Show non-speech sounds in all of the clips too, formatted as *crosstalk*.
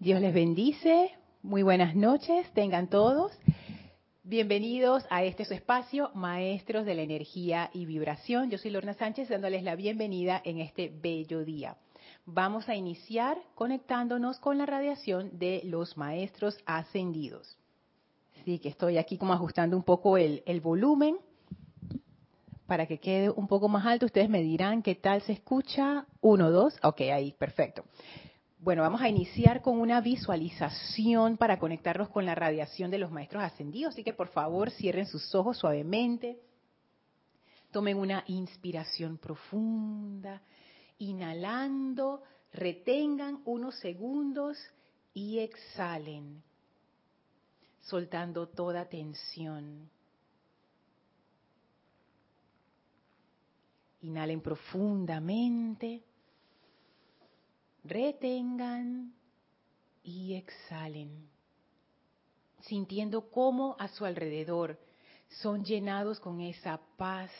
Dios les bendice. Muy buenas noches, tengan todos. Bienvenidos a este su espacio, Maestros de la Energía y Vibración. Yo soy Lorna Sánchez dándoles la bienvenida en este bello día. Vamos a iniciar conectándonos con la radiación de los Maestros Ascendidos. Así que estoy aquí como ajustando un poco el, el volumen para que quede un poco más alto. Ustedes me dirán qué tal se escucha. Uno, dos. Ok, ahí, perfecto. Bueno, vamos a iniciar con una visualización para conectarnos con la radiación de los maestros ascendidos. Así que por favor cierren sus ojos suavemente. Tomen una inspiración profunda. Inhalando, retengan unos segundos y exhalen, soltando toda tensión. Inhalen profundamente retengan y exhalen, sintiendo cómo a su alrededor son llenados con esa paz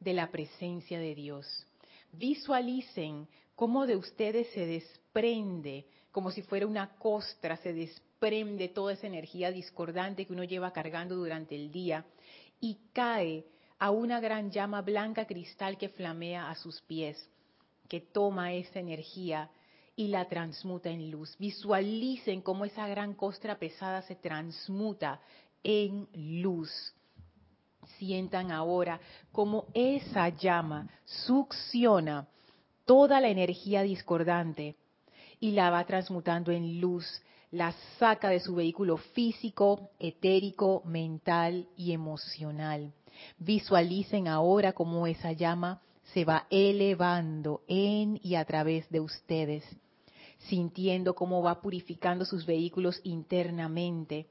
de la presencia de Dios. Visualicen cómo de ustedes se desprende, como si fuera una costra, se desprende toda esa energía discordante que uno lleva cargando durante el día y cae a una gran llama blanca cristal que flamea a sus pies, que toma esa energía y la transmuta en luz. Visualicen cómo esa gran costra pesada se transmuta en luz. Sientan ahora cómo esa llama succiona toda la energía discordante y la va transmutando en luz, la saca de su vehículo físico, etérico, mental y emocional. Visualicen ahora cómo esa llama se va elevando en y a través de ustedes sintiendo cómo va purificando sus vehículos internamente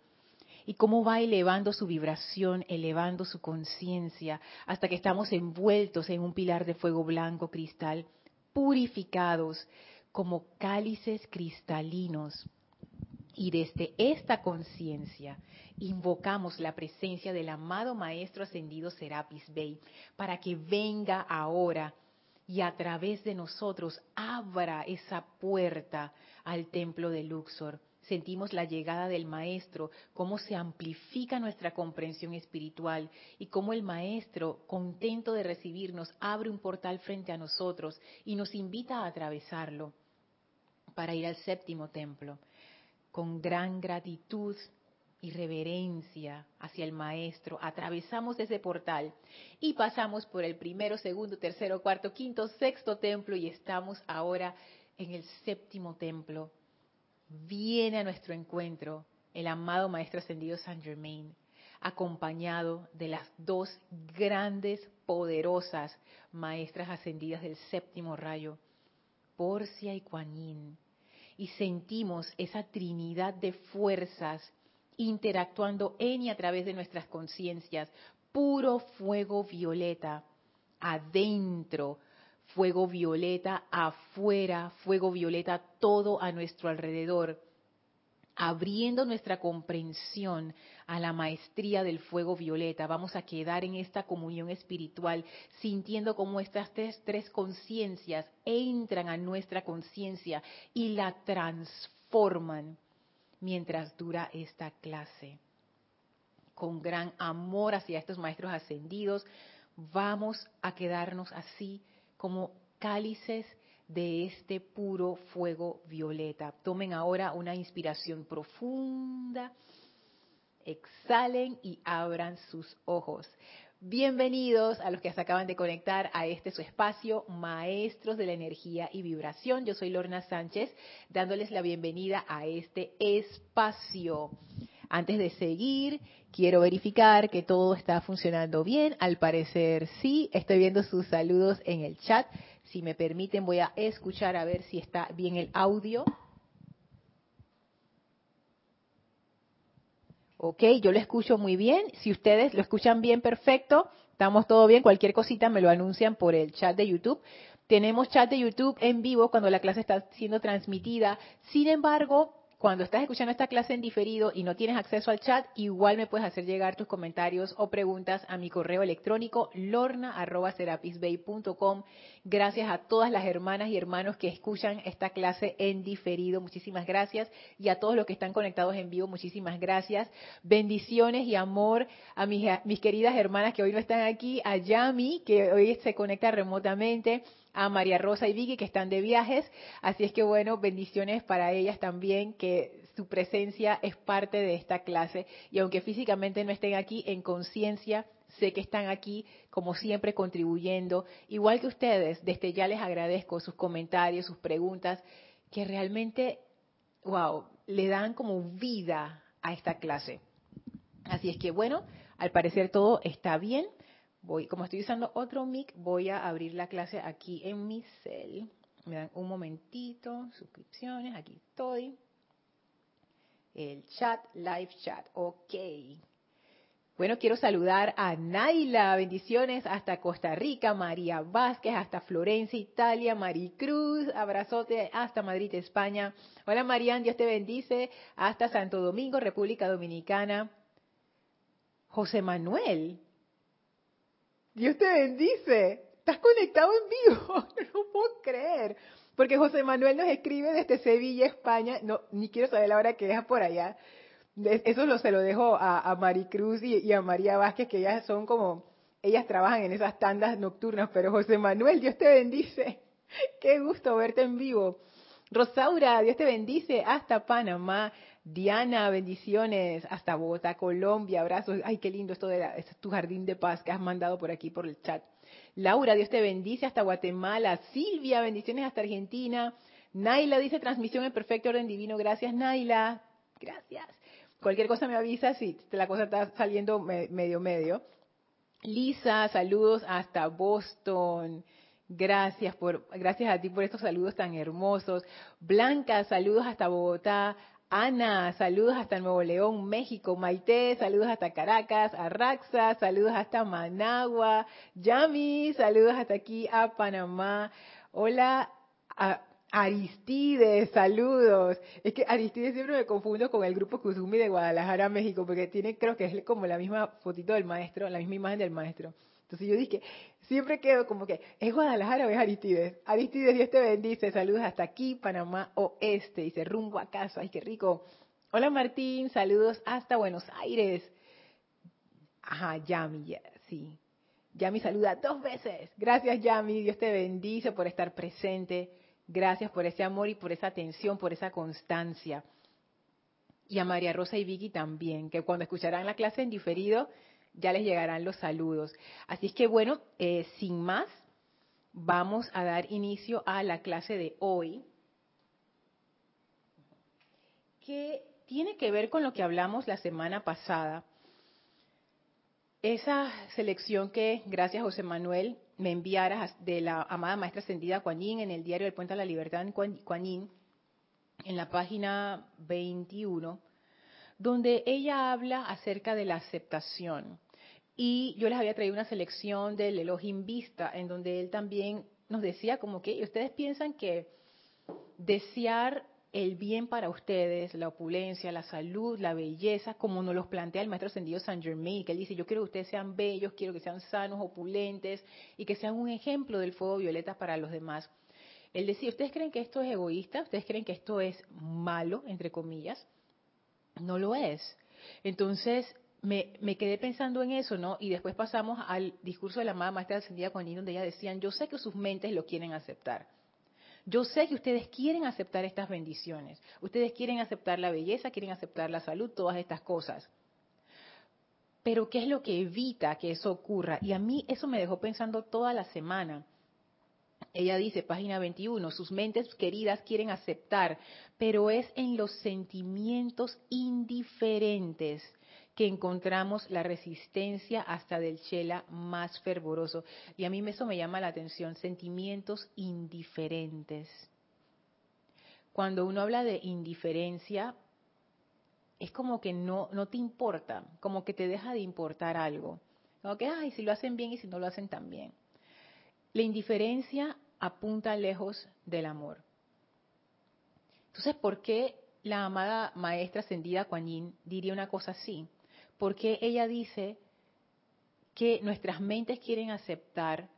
y cómo va elevando su vibración, elevando su conciencia, hasta que estamos envueltos en un pilar de fuego blanco cristal, purificados como cálices cristalinos. Y desde esta conciencia invocamos la presencia del amado Maestro Ascendido Serapis Bey para que venga ahora y a través de nosotros abra esa puerta al templo de Luxor. Sentimos la llegada del Maestro, cómo se amplifica nuestra comprensión espiritual y cómo el Maestro, contento de recibirnos, abre un portal frente a nosotros y nos invita a atravesarlo para ir al séptimo templo. Con gran gratitud y reverencia hacia el Maestro, atravesamos ese portal y pasamos por el primero, segundo, tercero, cuarto, quinto, sexto templo y estamos ahora en el séptimo templo. Viene a nuestro encuentro el amado Maestro Ascendido San Germain, acompañado de las dos grandes, poderosas Maestras Ascendidas del séptimo rayo, Porcia y Kuan Yin. Y sentimos esa trinidad de fuerzas interactuando en y a través de nuestras conciencias. Puro fuego violeta adentro, fuego violeta afuera, fuego violeta todo a nuestro alrededor, abriendo nuestra comprensión a la maestría del fuego violeta. Vamos a quedar en esta comunión espiritual, sintiendo cómo estas tres, tres conciencias entran a nuestra conciencia y la transforman mientras dura esta clase. Con gran amor hacia estos maestros ascendidos, vamos a quedarnos así como cálices de este puro fuego violeta. Tomen ahora una inspiración profunda, exhalen y abran sus ojos. Bienvenidos a los que se acaban de conectar a este su espacio, Maestros de la Energía y Vibración. Yo soy Lorna Sánchez, dándoles la bienvenida a este espacio. Antes de seguir, quiero verificar que todo está funcionando bien. Al parecer sí, estoy viendo sus saludos en el chat. Si me permiten, voy a escuchar a ver si está bien el audio. Ok, yo lo escucho muy bien. Si ustedes lo escuchan bien, perfecto. Estamos todo bien. Cualquier cosita me lo anuncian por el chat de YouTube. Tenemos chat de YouTube en vivo cuando la clase está siendo transmitida. Sin embargo, cuando estás escuchando esta clase en diferido y no tienes acceso al chat, igual me puedes hacer llegar tus comentarios o preguntas a mi correo electrónico lorna.serapisbay.com. Gracias a todas las hermanas y hermanos que escuchan esta clase en diferido, muchísimas gracias. Y a todos los que están conectados en vivo, muchísimas gracias. Bendiciones y amor a mis, mis queridas hermanas que hoy no están aquí, a Yami, que hoy se conecta remotamente a María Rosa y Vicky que están de viajes. Así es que bueno, bendiciones para ellas también, que su presencia es parte de esta clase. Y aunque físicamente no estén aquí, en conciencia sé que están aquí como siempre contribuyendo. Igual que ustedes, desde ya les agradezco sus comentarios, sus preguntas, que realmente, wow, le dan como vida a esta clase. Así es que bueno, al parecer todo está bien como estoy usando otro mic, voy a abrir la clase aquí en mi cel. Me dan un momentito, suscripciones, aquí estoy. El chat, live chat, ok. Bueno, quiero saludar a Naila, bendiciones hasta Costa Rica, María Vázquez hasta Florencia, Italia, Maricruz, abrazote hasta Madrid, España. Hola Marian, Dios te bendice, hasta Santo Domingo, República Dominicana. José Manuel, Dios te bendice. Estás conectado en vivo. *laughs* No puedo creer. Porque José Manuel nos escribe desde Sevilla, España. No, ni quiero saber la hora que es por allá. Eso lo, se lo dejo a, Maricruz y, y, a María Vázquez, que ellas son como, ellas trabajan en esas tandas nocturnas. Pero José Manuel, Dios te bendice. *laughs* Qué gusto verte en vivo. Rosaura, Dios te bendice hasta Panamá. Diana, bendiciones hasta Bogotá, Colombia, abrazos. Ay, qué lindo esto de tu jardín de paz que has mandado por aquí por el chat. Laura, Dios te bendice hasta Guatemala. Silvia, bendiciones hasta Argentina. Naila dice transmisión en perfecto orden divino. Gracias, Naila. Gracias. Cualquier cosa me avisa si la cosa está saliendo medio medio. Lisa, saludos hasta Boston. Gracias por, gracias a ti por estos saludos tan hermosos. Blanca, saludos hasta Bogotá. Ana, saludos hasta Nuevo León, México. Maite, saludos hasta Caracas. Arraxa, saludos hasta Managua. Yami, saludos hasta aquí a Panamá. Hola, Aristides, saludos. Es que Aristides siempre me confundo con el grupo Kuzumi de Guadalajara, México, porque tiene, creo que es como la misma fotito del maestro, la misma imagen del maestro. Entonces yo dije, siempre quedo como que, ¿es Guadalajara o es Aristides? Aristides, Dios te bendice. Saludos hasta aquí, Panamá Oeste. Dice, rumbo a casa. Ay, qué rico. Hola Martín, saludos hasta Buenos Aires. Ajá, Yami, sí. Yami saluda dos veces. Gracias Yami, Dios te bendice por estar presente. Gracias por ese amor y por esa atención, por esa constancia. Y a María Rosa y Vicky también, que cuando escucharán la clase en diferido, ya les llegarán los saludos. Así es que bueno, eh, sin más, vamos a dar inicio a la clase de hoy, que tiene que ver con lo que hablamos la semana pasada. Esa selección que, gracias José Manuel, me enviaras de la amada maestra ascendida Kuan en el diario del Puente a la Libertad en Kuan en la página 21, donde ella habla acerca de la aceptación. Y yo les había traído una selección del Elohim Vista, en donde él también nos decía como que ustedes piensan que desear el bien para ustedes, la opulencia, la salud, la belleza, como nos los plantea el maestro ascendido San Germain, que él dice, yo quiero que ustedes sean bellos, quiero que sean sanos, opulentes y que sean un ejemplo del fuego violeta para los demás. Él decía, ¿ustedes creen que esto es egoísta? ¿Ustedes creen que esto es malo, entre comillas? No lo es. Entonces, me, quedé pensando en eso, ¿no? Y después pasamos al discurso de la amada maestra ascendida Juanín, donde ella decían, yo sé que sus mentes lo quieren aceptar. Yo sé que ustedes quieren aceptar estas bendiciones. Ustedes quieren aceptar la belleza, quieren aceptar la salud, todas estas cosas. Pero ¿qué es lo que evita que eso ocurra? Y a mí eso me dejó pensando toda la semana. Ella dice, página 21, sus mentes queridas quieren aceptar, pero es en los sentimientos indiferentes que encontramos la resistencia hasta del chela más fervoroso. Y a mí eso me llama la atención, sentimientos indiferentes. Cuando uno habla de indiferencia, es como que no, no te importa, como que te deja de importar algo. Como que, ay, si lo hacen bien y si no lo hacen tan bien. La indiferencia apunta lejos del amor. Entonces, ¿por qué la amada maestra ascendida Kuan Yin diría una cosa así? Porque ella dice que nuestras mentes quieren aceptar,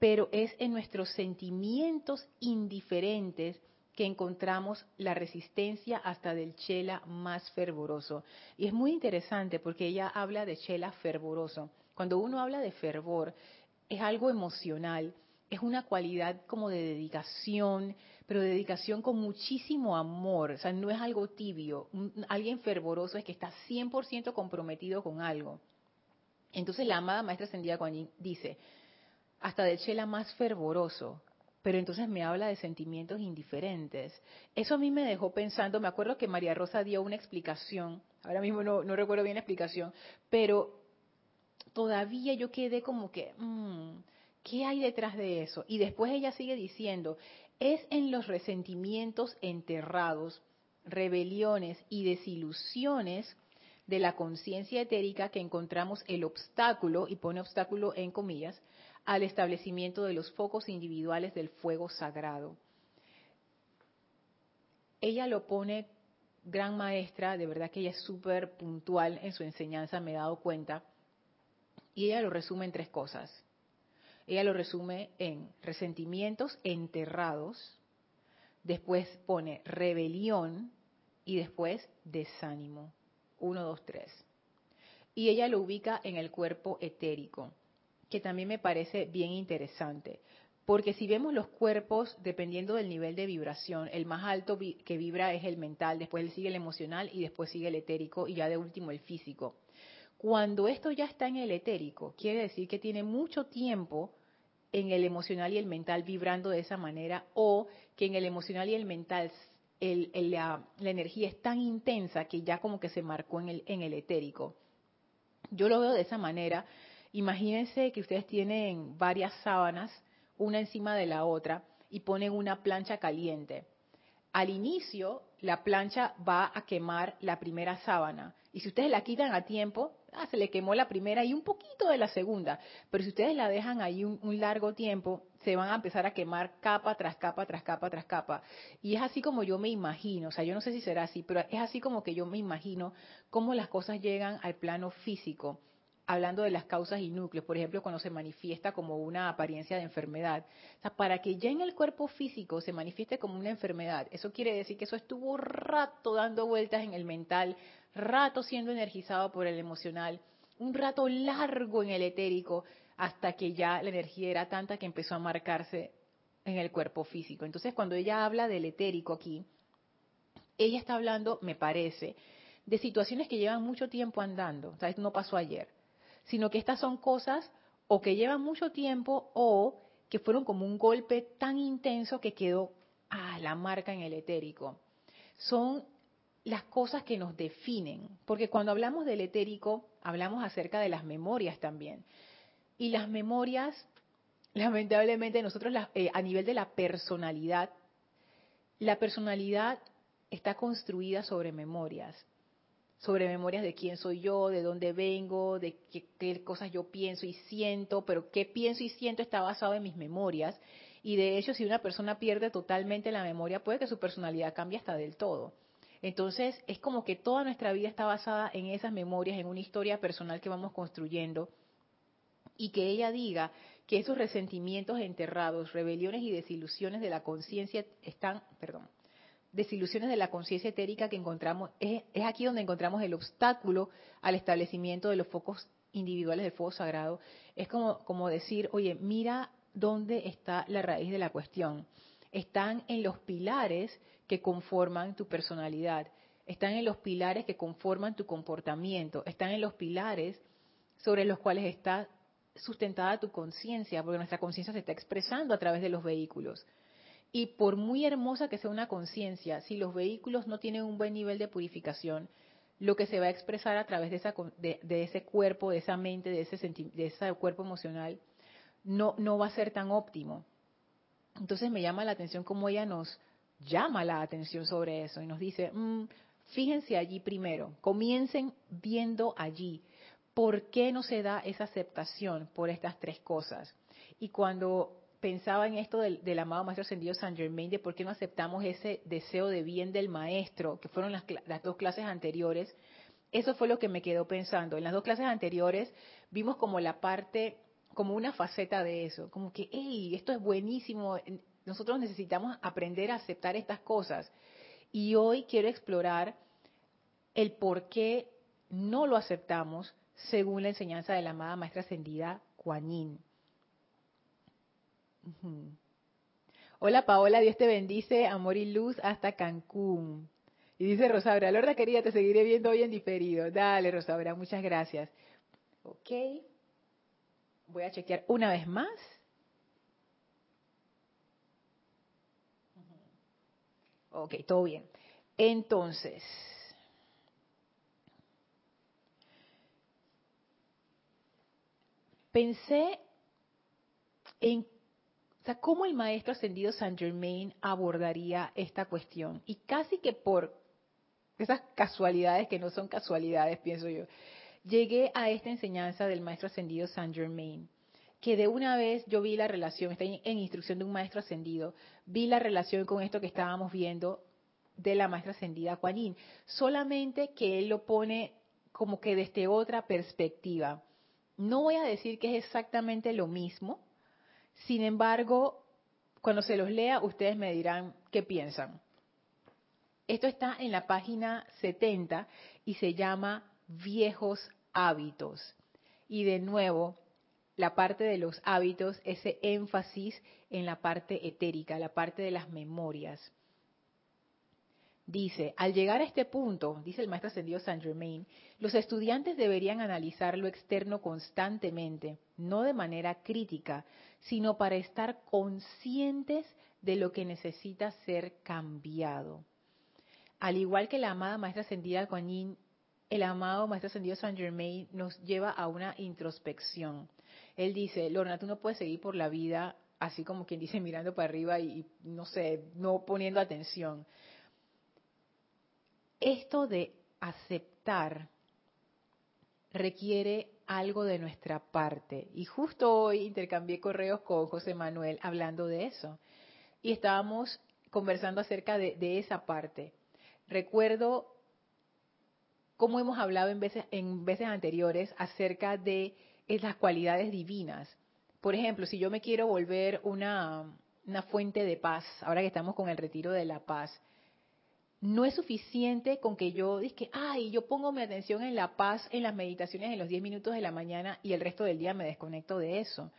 pero es en nuestros sentimientos indiferentes que encontramos la resistencia hasta del chela más fervoroso. Y es muy interesante porque ella habla de chela fervoroso. Cuando uno habla de fervor, es algo emocional, es una cualidad como de dedicación, pero dedicación con muchísimo amor, o sea, no es algo tibio. alguien fervoroso es que está 100% comprometido con algo. Entonces la amada maestra ascendida Kuan dice, hasta del chela más fervoroso, pero entonces me habla de sentimientos indiferentes. Eso a mí me dejó pensando, me acuerdo que María Rosa dio una explicación, ahora mismo no, recuerdo bien la explicación, pero todavía yo quedé como que, mm, ¿qué hay detrás de eso? Y después ella sigue diciendo, es en los resentimientos enterrados, rebeliones y desilusiones de la conciencia etérica que encontramos el obstáculo, y pone obstáculo en comillas, al establecimiento de los focos individuales del fuego sagrado. Ella lo pone gran maestra, de verdad que ella es súper puntual en su enseñanza, me he dado cuenta, y ella lo resume en tres cosas. Ella lo resume en resentimientos enterrados, después pone rebelión y después desánimo. Uno, dos, tres. Y ella lo ubica en el cuerpo etérico que también me parece bien interesante. Porque si vemos los cuerpos, dependiendo del nivel de vibración, el más alto que vibra es el mental, después sigue el emocional y después sigue el etérico y ya de último el físico. Cuando esto ya está en el etérico, quiere decir que tiene mucho tiempo en el emocional y el mental vibrando de esa manera o que en el emocional y el mental la, energía es tan intensa que ya como que se marcó en el, en el etérico. Yo lo veo de esa manera Imagínense que ustedes tienen varias sábanas, una encima de la otra, y ponen una plancha caliente. Al inicio, la plancha va a quemar la primera sábana. Y si ustedes la quitan a tiempo, ah, se le quemó la primera y un poquito de la segunda. Pero si ustedes la dejan ahí un, un, largo tiempo, se van a empezar a quemar capa tras capa, tras capa, tras capa. Y es así como yo me imagino, o sea, yo no sé si será así, pero es así como que yo me imagino cómo las cosas llegan al plano físico hablando de las causas y núcleos, por ejemplo, cuando se manifiesta como una apariencia de enfermedad. O sea, para que ya en el cuerpo físico se manifieste como una enfermedad, eso quiere decir que eso estuvo rato dando vueltas en el mental, rato siendo energizado por el emocional, un rato largo en el etérico, hasta que ya la energía era tanta que empezó a marcarse en el cuerpo físico. Entonces, cuando ella habla del etérico aquí, ella está hablando, me parece, de situaciones que llevan mucho tiempo andando. O sea, no pasó ayer sino que estas son cosas o que llevan mucho tiempo o que fueron como un golpe tan intenso que quedó ah, la marca en el etérico. Son las cosas que nos definen, porque cuando hablamos del etérico hablamos acerca de las memorias también. Y las memorias, *laughs* lamentablemente nosotros eh, a nivel de la personalidad, la personalidad está construida sobre memorias sobre memorias de quién soy yo, de dónde vengo, de qué, cosas yo pienso y siento, pero qué pienso y siento está basado en mis memorias. Y de hecho, si una persona pierde totalmente la memoria, puede que su personalidad cambie hasta del todo. Entonces, es como que toda nuestra vida está basada en esas memorias, en una historia personal que vamos construyendo. Y que ella diga que esos resentimientos enterrados, rebeliones y desilusiones de la conciencia están, perdón, desilusiones de la conciencia etérica que encontramos, es, aquí donde encontramos el obstáculo al establecimiento de los focos individuales del fuego sagrado. Es como, como decir, oye, mira dónde está la raíz de la cuestión. Están en los pilares que conforman tu personalidad, están en los pilares que conforman tu comportamiento, están en los pilares sobre los cuales está sustentada tu conciencia, porque nuestra conciencia se está expresando a través de los vehículos. Y por muy hermosa que sea una conciencia, si los vehículos no tienen un buen nivel de purificación, lo que se va a expresar a través de, esa, de, ese cuerpo, de esa mente, de ese, de ese cuerpo emocional, no, no va a ser tan óptimo. Entonces me llama la atención cómo ella nos llama la atención sobre eso y nos dice, mm, fíjense allí primero, comiencen viendo allí. ¿Por qué no se da esa aceptación por estas tres cosas? Y cuando pensaba en esto del, amado Maestro Ascendido San Germain, de por qué no aceptamos ese deseo de bien del Maestro, que fueron las, las dos clases anteriores, eso fue lo que me quedó pensando. En las dos clases anteriores vimos como la parte, como una faceta de eso, como que, hey, esto es buenísimo, nosotros necesitamos aprender a aceptar estas cosas. Y hoy quiero explorar el por qué no lo aceptamos según la enseñanza de la amada maestra ascendida Kuan. Hola Paola, Dios te bendice, amor y luz hasta Cancún. Y dice Rosaura, Lorda querida, te seguiré viendo hoy en diferido. Dale, Rosaura, muchas gracias. Ok. Voy a chequear una vez más. Ok, todo bien. Entonces, pensé en cómo el maestro ascendido Saint Germain abordaría esta cuestión. Y casi que por esas casualidades que no son casualidades, pienso yo, llegué a esta enseñanza del maestro ascendido Saint Germain, que de una vez yo vi la relación, está en, instrucción de un maestro ascendido, vi la relación con esto que estábamos viendo de la maestra ascendida Kuan Yin, solamente que él lo pone como que desde otra perspectiva. No voy a decir que es exactamente lo mismo, sin embargo, cuando se los lea, ustedes me dirán qué piensan. Esto está en la página 70 y se llama Viejos hábitos. Y de nuevo, la parte de los hábitos, ese énfasis en la parte etérica, la parte de las memorias. Dice, al llegar a este punto, dice el maestro ascendido Saint Germain, los estudiantes deberían analizar lo externo constantemente, no de manera crítica, sino para estar conscientes de lo que necesita ser cambiado. Al igual que la amada maestra ascendida Kuan el amado maestro ascendido Saint Germain nos lleva a una introspección. Él dice, Lorna, tú no puedes seguir por la vida así como quien dice *laughs* mirando para arriba y no sé, no poniendo atención esto de aceptar requiere algo de nuestra parte. Y justo hoy intercambié correos con José Manuel hablando de eso. Y estábamos conversando acerca de, esa parte. Recuerdo cómo hemos hablado en veces, en veces anteriores acerca de las cualidades divinas. Por ejemplo, si yo me quiero volver una, una fuente de paz, ahora que estamos con el retiro de la paz, no es suficiente con que yo diga, ay, yo pongo mi atención en la paz, en las meditaciones en los 10 minutos de la mañana y el resto del día me desconecto de eso.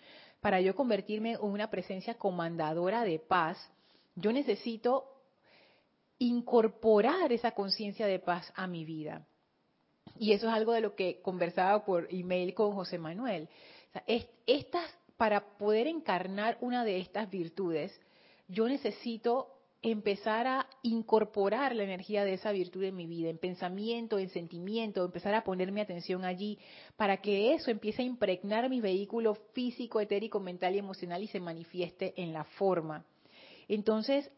Para yo convertirme en una presencia comandadora de paz, yo necesito incorporar esa conciencia de paz a mi vida. Y eso es algo de lo que conversaba por email con José Manuel. estas, para poder encarnar una de estas virtudes, yo necesito empezar a incorporar la energía de esa virtud en mi vida, en pensamiento, en sentimiento, empezar a poner mi atención allí, para que eso empiece a impregnar mi vehículo físico, etérico, mental y emocional y se manifieste en la forma. Entonces,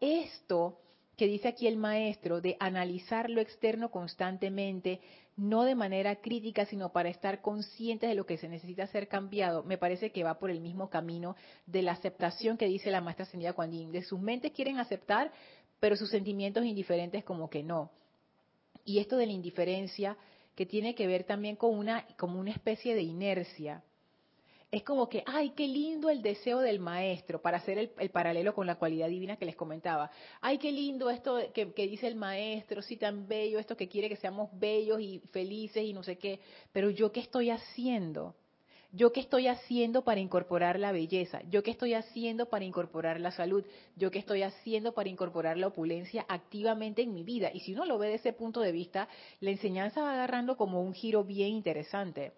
esto que dice aquí el maestro de analizar lo externo constantemente, no de manera crítica, sino para estar conscientes de lo que se necesita ser cambiado, me parece que va por el mismo camino de la aceptación que dice la maestra Ascendida Kuan. De sus mentes quieren aceptar, pero sus sentimientos indiferentes como que no. Y esto de la indiferencia que tiene que ver también con una, como una especie de inercia es como que, ay, qué lindo el deseo del maestro, para hacer el, paralelo con la cualidad divina que les comentaba. Ay, qué lindo esto que, dice el maestro, sí, tan bello, esto que quiere que seamos bellos y felices y no sé qué, pero yo qué estoy haciendo? ¿Yo qué estoy haciendo para incorporar la belleza? ¿Yo qué estoy haciendo para incorporar la salud? ¿Yo qué estoy haciendo para incorporar la opulencia activamente en mi vida? Y si uno lo ve desde ese punto de vista, la enseñanza va agarrando como un giro bien interesante.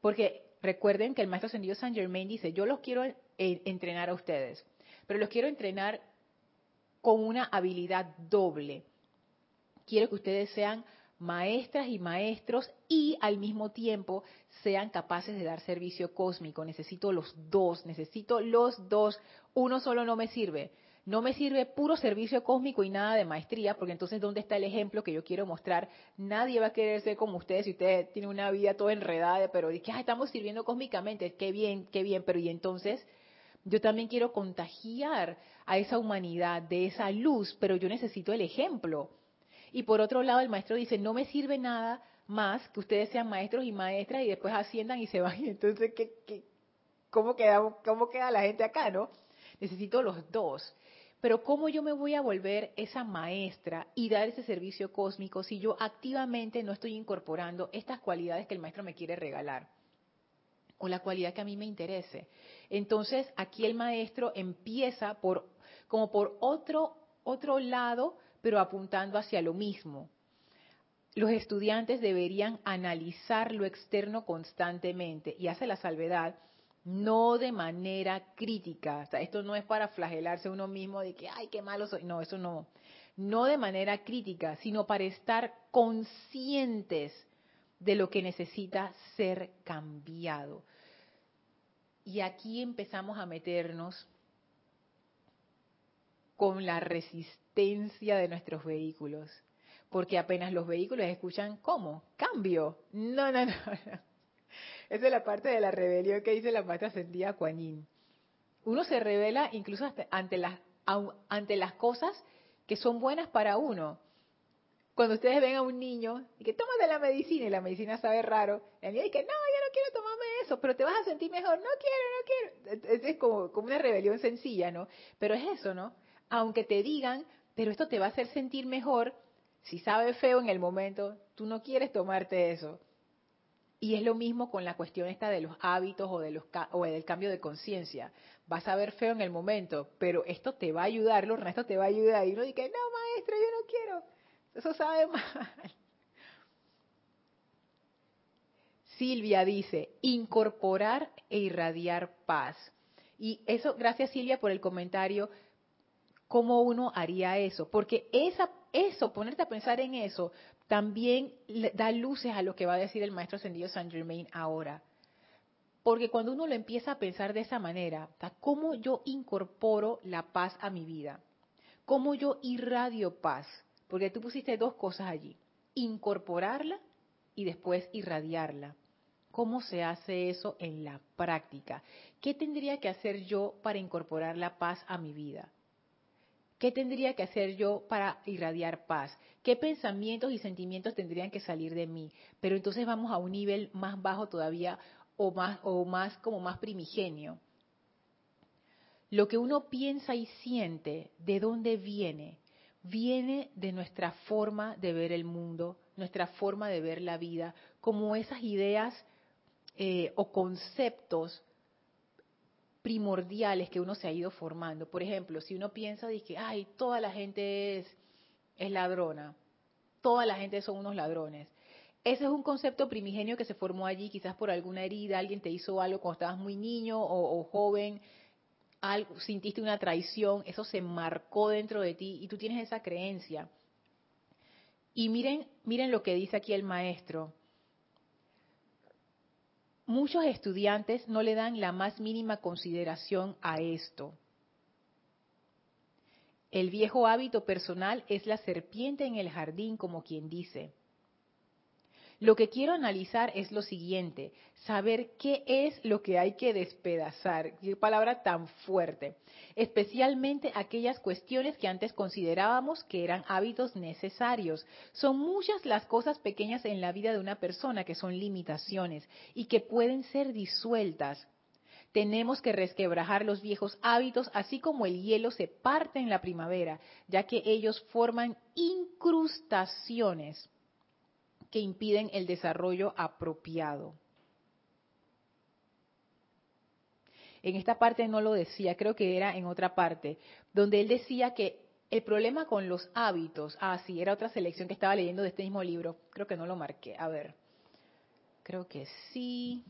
Porque recuerden que el maestro ascendido Saint Germain dice, yo los quiero entrenar a ustedes, pero los quiero entrenar con una habilidad doble. Quiero que ustedes sean maestras y maestros y al mismo tiempo sean capaces de dar servicio cósmico. Necesito los dos, necesito los dos. Uno solo no me sirve. No me sirve puro servicio cósmico y nada de maestría, porque entonces ¿dónde está el ejemplo que yo quiero mostrar? Nadie va a querer ser como ustedes si ustedes tienen una vida toda enredada, pero que estamos sirviendo cósmicamente, qué bien, qué bien, pero y entonces Yo también quiero contagiar a esa humanidad de esa luz, pero yo necesito el ejemplo. Y por otro lado, el maestro dice, no me sirve nada más que ustedes sean maestros y maestras y después asciendan y se van. *laughs* Entonces, ¿qué, qué, cómo, queda, ¿cómo queda la gente acá, no? Necesito los dos. Pero ¿cómo yo me voy a volver esa maestra y dar ese servicio cósmico si yo activamente no estoy incorporando estas cualidades que el maestro me quiere regalar? O la cualidad que a mí me interese. Entonces, aquí el maestro empieza por como por otro otro lado, pero apuntando hacia lo mismo. Los estudiantes deberían analizar lo externo constantemente y hace la salvedad no de manera crítica. O sea, esto no es para flagelarse uno mismo de que, ay, qué malo soy. No, eso no. No de manera crítica, sino para estar conscientes de lo que necesita ser cambiado. Y aquí empezamos a meternos con la resistencia de nuestros vehículos. Porque apenas los vehículos escuchan, ¿cómo? Cambio. No, no, no. Esa es la parte de la rebelión que dice la maestra ascendida Kuan Uno se revela incluso ante las, ante las cosas que son buenas para uno. Cuando ustedes ven a un niño y que toma de la medicina y la medicina sabe raro, el niño dice, no, yo no quiero tomarme eso, pero te vas a sentir mejor, no quiero, no quiero. Es, como, como una rebelión sencilla, ¿no? Pero es eso, ¿no? Aunque te digan, pero esto te va a hacer sentir mejor, si sabe feo en el momento, tú no quieres tomarte eso. Y es lo mismo con la cuestión esta de los hábitos o, de los, o del cambio de conciencia. Vas a ver feo en el momento, pero esto te va a ayudar, lo esto te va a ayudar. Y uno dice, no, maestro, yo no quiero. Eso sabe *laughs* mal. Silvia dice, incorporar e irradiar paz. Y eso, gracias Silvia por el comentario, ¿cómo uno haría eso? Porque esa, eso, ponerte a pensar en eso, también da luces a lo que va a decir el maestro ascendido Saint Germain ahora. Porque cuando uno lo empieza a pensar de esa manera, ¿cómo yo incorporo la paz a mi vida? ¿Cómo yo irradio paz? Porque tú pusiste dos cosas allí, incorporarla y después irradiarla. ¿Cómo se hace eso en la práctica? ¿Qué tendría que hacer yo para incorporar la paz a mi vida? ¿Qué tendría que hacer yo para irradiar paz? ¿Qué pensamientos y sentimientos tendrían que salir de mí? Pero entonces vamos a un nivel más bajo todavía o más o más como más primigenio. Lo que uno piensa y siente, ¿de dónde viene? Viene de nuestra forma de ver el mundo, nuestra forma de ver la vida, como esas ideas eh, o conceptos primordiales que uno se ha ido formando. Por ejemplo, si uno piensa de que, ay, toda la gente es, ladrona, toda la gente son unos ladrones. Ese es un concepto primigenio que se formó allí, quizás por alguna herida, alguien te hizo algo cuando estabas muy niño o, joven, algo, sintiste una traición, eso se marcó dentro de ti y tú tienes esa creencia. Y miren, miren lo que dice aquí el maestro muchos estudiantes no le dan la más mínima consideración a esto. El viejo hábito personal es la serpiente en el jardín, como quien dice. Lo que quiero analizar es lo siguiente, saber qué es lo que hay que despedazar, qué palabra tan fuerte, especialmente aquellas cuestiones que antes considerábamos que eran hábitos necesarios. Son muchas las cosas pequeñas en la vida de una persona que son limitaciones y que pueden ser disueltas. Tenemos que resquebrajar los viejos hábitos, así como el hielo se parte en la primavera, ya que ellos forman incrustaciones que impiden el desarrollo apropiado. En esta parte no lo decía, creo que era en otra parte, donde él decía que el problema con los hábitos, ah, sí, era otra selección que estaba leyendo de este mismo libro, creo que no lo marqué, a ver, creo que sí.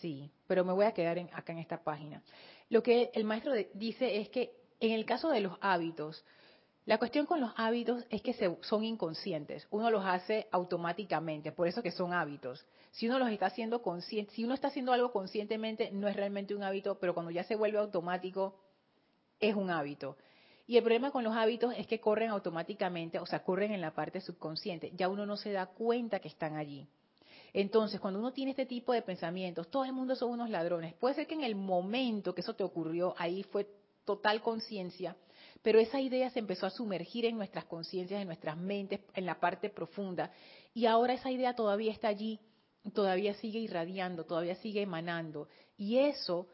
Sí, pero me voy a quedar acá en esta página. Lo que el maestro dice es que en el caso de los hábitos, la cuestión con los hábitos es que son inconscientes. Uno los hace automáticamente, por eso que son hábitos. Si uno los está haciendo consciente, si uno está haciendo algo conscientemente, no es realmente un hábito, pero cuando ya se vuelve automático, es un hábito. Y el problema con los hábitos es que corren automáticamente, o sea, corren en la parte subconsciente. Ya uno no se da cuenta que están allí. Entonces, cuando uno tiene este tipo de pensamientos, todo el mundo son unos ladrones. Puede ser que en el momento que eso te ocurrió, ahí fue total conciencia, pero esa idea se empezó a sumergir en nuestras conciencias, en nuestras mentes, en la parte profunda, y ahora esa idea todavía está allí, todavía sigue irradiando, todavía sigue emanando, y eso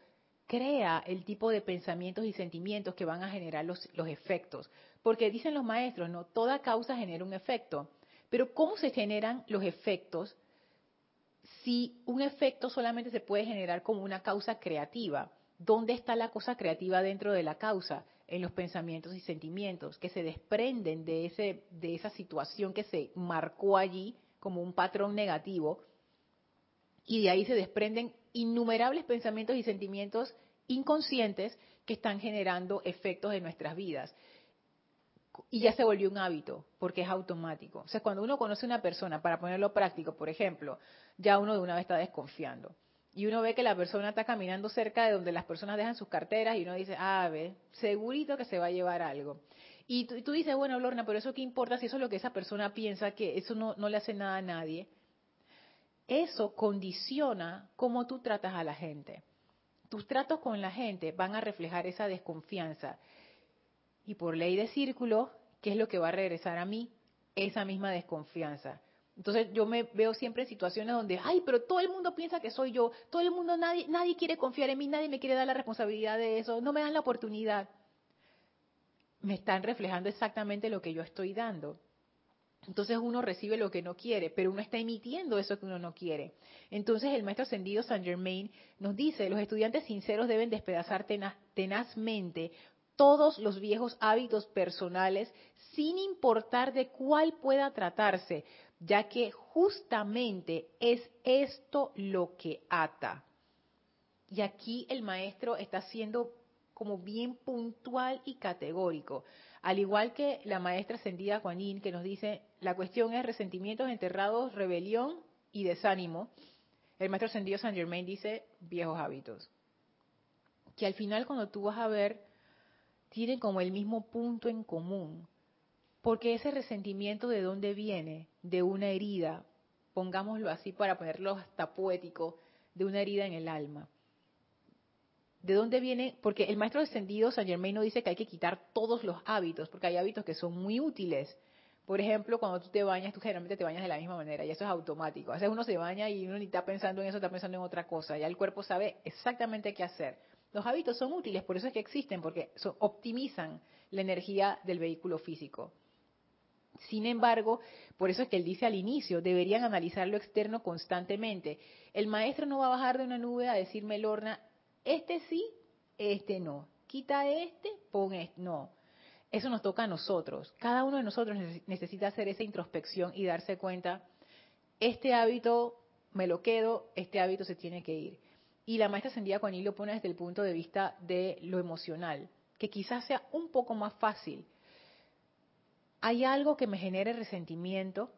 crea el tipo de pensamientos y sentimientos que van a generar los, efectos. Porque dicen los maestros, no, toda causa genera un efecto. Pero ¿cómo se generan los efectos si un efecto solamente se puede generar como una causa creativa. ¿Dónde está la cosa creativa dentro de la causa? En los pensamientos y sentimientos que se desprenden de, ese, de esa situación que se marcó allí como un patrón negativo y de ahí se desprenden innumerables pensamientos y sentimientos inconscientes que están generando efectos en nuestras vidas y ya se volvió un hábito, porque es automático. O sea, cuando uno conoce a una persona, para ponerlo práctico, por ejemplo, ya uno de una vez está desconfiando. Y uno ve que la persona está caminando cerca de donde las personas dejan sus carteras y uno dice, ah, ve, segurito que se va a llevar algo. Y tú, dices, bueno, Lorna, pero eso qué importa si eso es lo que esa persona piensa, que eso no, no le hace nada a nadie. Eso condiciona cómo tú tratas a la gente. Tus tratos con la gente van a reflejar esa desconfianza. Y por ley de círculo, ¿qué es lo que va a regresar a mí? Esa misma desconfianza. Entonces yo me veo siempre en situaciones donde, ay, pero todo el mundo piensa que soy yo, todo el mundo, nadie, nadie quiere confiar en mí, nadie me quiere dar la responsabilidad de eso, no me dan la oportunidad. Me están reflejando exactamente lo que yo estoy dando. Entonces uno recibe lo que no quiere, pero uno está emitiendo eso que uno no quiere. Entonces el maestro ascendido Saint Germain nos dice, los estudiantes sinceros deben despedazar tenazmente todos los viejos hábitos personales sin importar de cuál pueda tratarse, ya que justamente es esto lo que ata. Y aquí el maestro está siendo como bien puntual y categórico. Al igual que la maestra ascendida Kuan que nos dice, la cuestión es resentimientos enterrados, rebelión y desánimo. El maestro ascendido San Germain dice viejos hábitos. Que al final cuando tú vas a ver tienen como el mismo punto en común. Porque ese resentimiento de dónde viene? De una herida, pongámoslo así para ponerlo hasta poético, de una herida en el alma. ¿De dónde viene? Porque el maestro descendido San Germain no dice que hay que quitar todos los hábitos, porque hay hábitos que son muy útiles. Por ejemplo, cuando tú te bañas, tú generalmente te bañas de la misma manera y eso es automático. A veces uno se baña y uno ni está pensando en eso, está pensando en otra cosa. Ya el cuerpo sabe exactamente qué hacer. Los hábitos son útiles, por eso es que existen, porque optimizan la energía del vehículo físico. Sin embargo, por eso es que él dice al inicio, deberían analizar lo externo constantemente. El maestro no va a bajar de una nube a decirme, Lorna, este sí, este no. Quita este, pon este. No. Eso nos toca a nosotros. Cada uno de nosotros necesita hacer esa introspección y darse cuenta, este hábito me lo quedo, este hábito se tiene que ir. Y la maestra ascendida Juan lo pone desde el punto de vista de lo emocional, que quizás sea un poco más fácil. Hay algo que me genere resentimiento